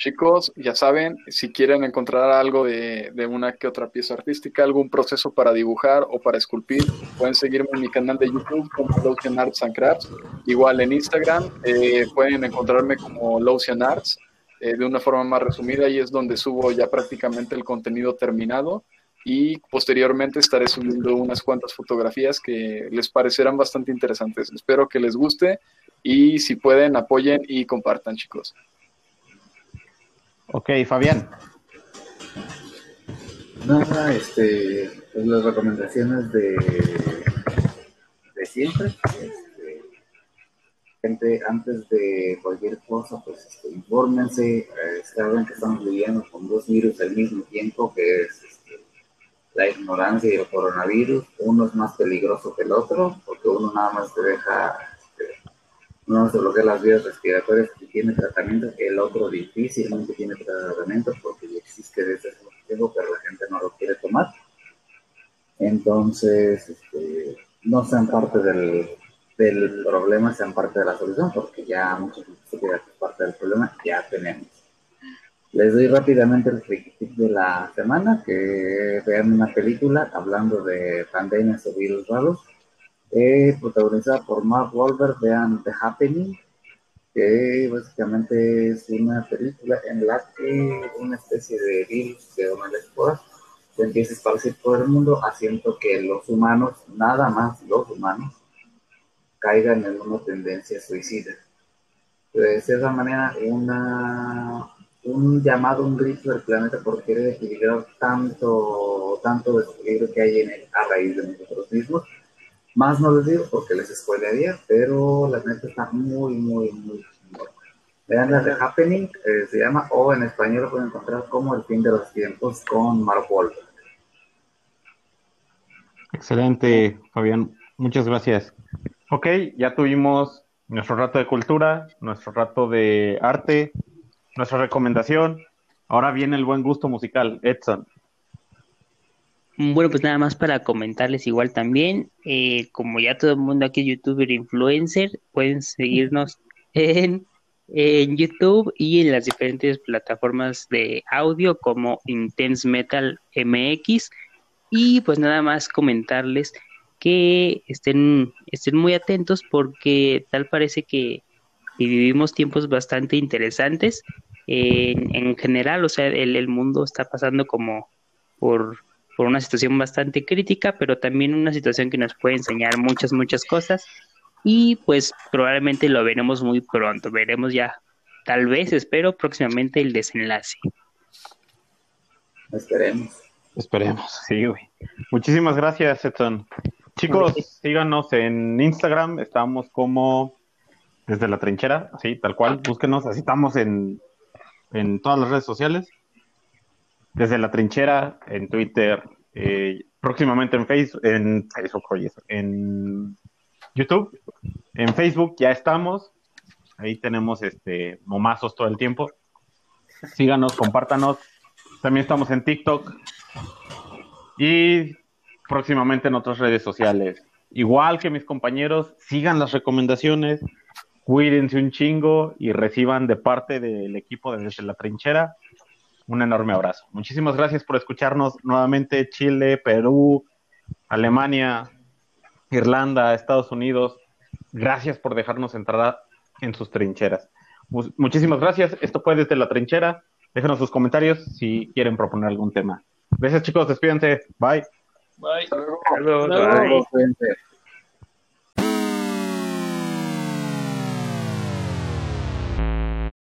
Chicos, ya saben, si quieren encontrar algo de, una que otra pieza artística, algún proceso para dibujar o para esculpir, pueden seguirme en mi canal de YouTube como Lotion Arts and Crafts. Igual en Instagram eh, pueden encontrarme como Lotion Arts eh, de una forma más resumida y es donde subo ya prácticamente el contenido terminado y posteriormente estaré subiendo unas cuantas fotografías que les parecerán bastante interesantes. Espero que les guste y si pueden apoyen y compartan chicos. Ok, Fabián. Nada, este, pues las recomendaciones de, de siempre. Este, gente, antes de cualquier cosa, pues este, infórmense. Eh, saben que estamos viviendo con dos virus al mismo tiempo, que es este, la ignorancia y el coronavirus. Uno es más peligroso que el otro, porque uno nada más te deja no se bloquea las vías respiratorias y tiene tratamiento, el otro difícilmente tiene tratamiento porque existe desde hace mucho tiempo, pero la gente no lo quiere tomar. Entonces, este, no sean parte del, del, problema, sean parte de la solución, porque ya muchos se que es parte del problema, ya tenemos. Les doy rápidamente el tip de la semana, que vean una película hablando de pandemias o virus raros eh, protagonizada por Mark Wahlberg, vean The Happening, que básicamente es una película en la que una especie de virus de una espora se empieza a esparcir por el mundo, haciendo que los humanos, nada más los humanos, caigan en una tendencia suicida. De esa manera, una, un llamado, un grito del planeta por querer equilibrar tanto, tanto desequilibrio que hay en él a raíz de nosotros mismos más no les digo porque les spoilearía, pero la neta está muy, muy, muy Vean la de Happening, eh, se llama, o en español lo pueden encontrar como El fin de los tiempos con Mark Wahlberg. Excelente, Fabián. Muchas gracias. Ok, ya tuvimos nuestro rato de cultura, nuestro rato de arte, nuestra recomendación. Ahora viene el buen gusto musical. Edson, bueno, pues nada más para comentarles igual también, eh, como ya todo el mundo aquí es youtuber influencer, pueden seguirnos en, en YouTube y en las diferentes plataformas de audio como Intense Metal MX. Y pues nada más comentarles que estén, estén muy atentos porque tal parece que, vivimos tiempos bastante interesantes. en, en general, o sea, el, el mundo está pasando como por por una situación bastante crítica, pero también una situación que nos puede enseñar muchas, muchas cosas. Y pues probablemente lo veremos muy pronto. Veremos ya, tal vez, espero, próximamente el desenlace. Esperemos. Esperemos, sí, güey. Muchísimas gracias, Edson. Chicos, síganos en Instagram, estamos como desde la trinchera, así, tal cual, búsquenos, así estamos en, en todas las redes sociales desde la trinchera, en Twitter, eh, próximamente en Facebook, en Facebook, en YouTube, en Facebook ya estamos. Ahí tenemos este momazos todo el tiempo. Síganos, compártanos. También estamos en TikTok y próximamente en otras redes sociales. Igual que mis compañeros, sigan las recomendaciones, cuídense un chingo y reciban de parte del equipo desde la trinchera un enorme abrazo. Muchísimas gracias por escucharnos nuevamente Chile, Perú, Alemania, Irlanda, Estados Unidos. Gracias por dejarnos entrar en sus trincheras. Muchísimas gracias. Esto fue desde la trinchera. Déjenos sus comentarios si quieren proponer algún tema. Gracias chicos, despídense. Bye. Bye. Bye.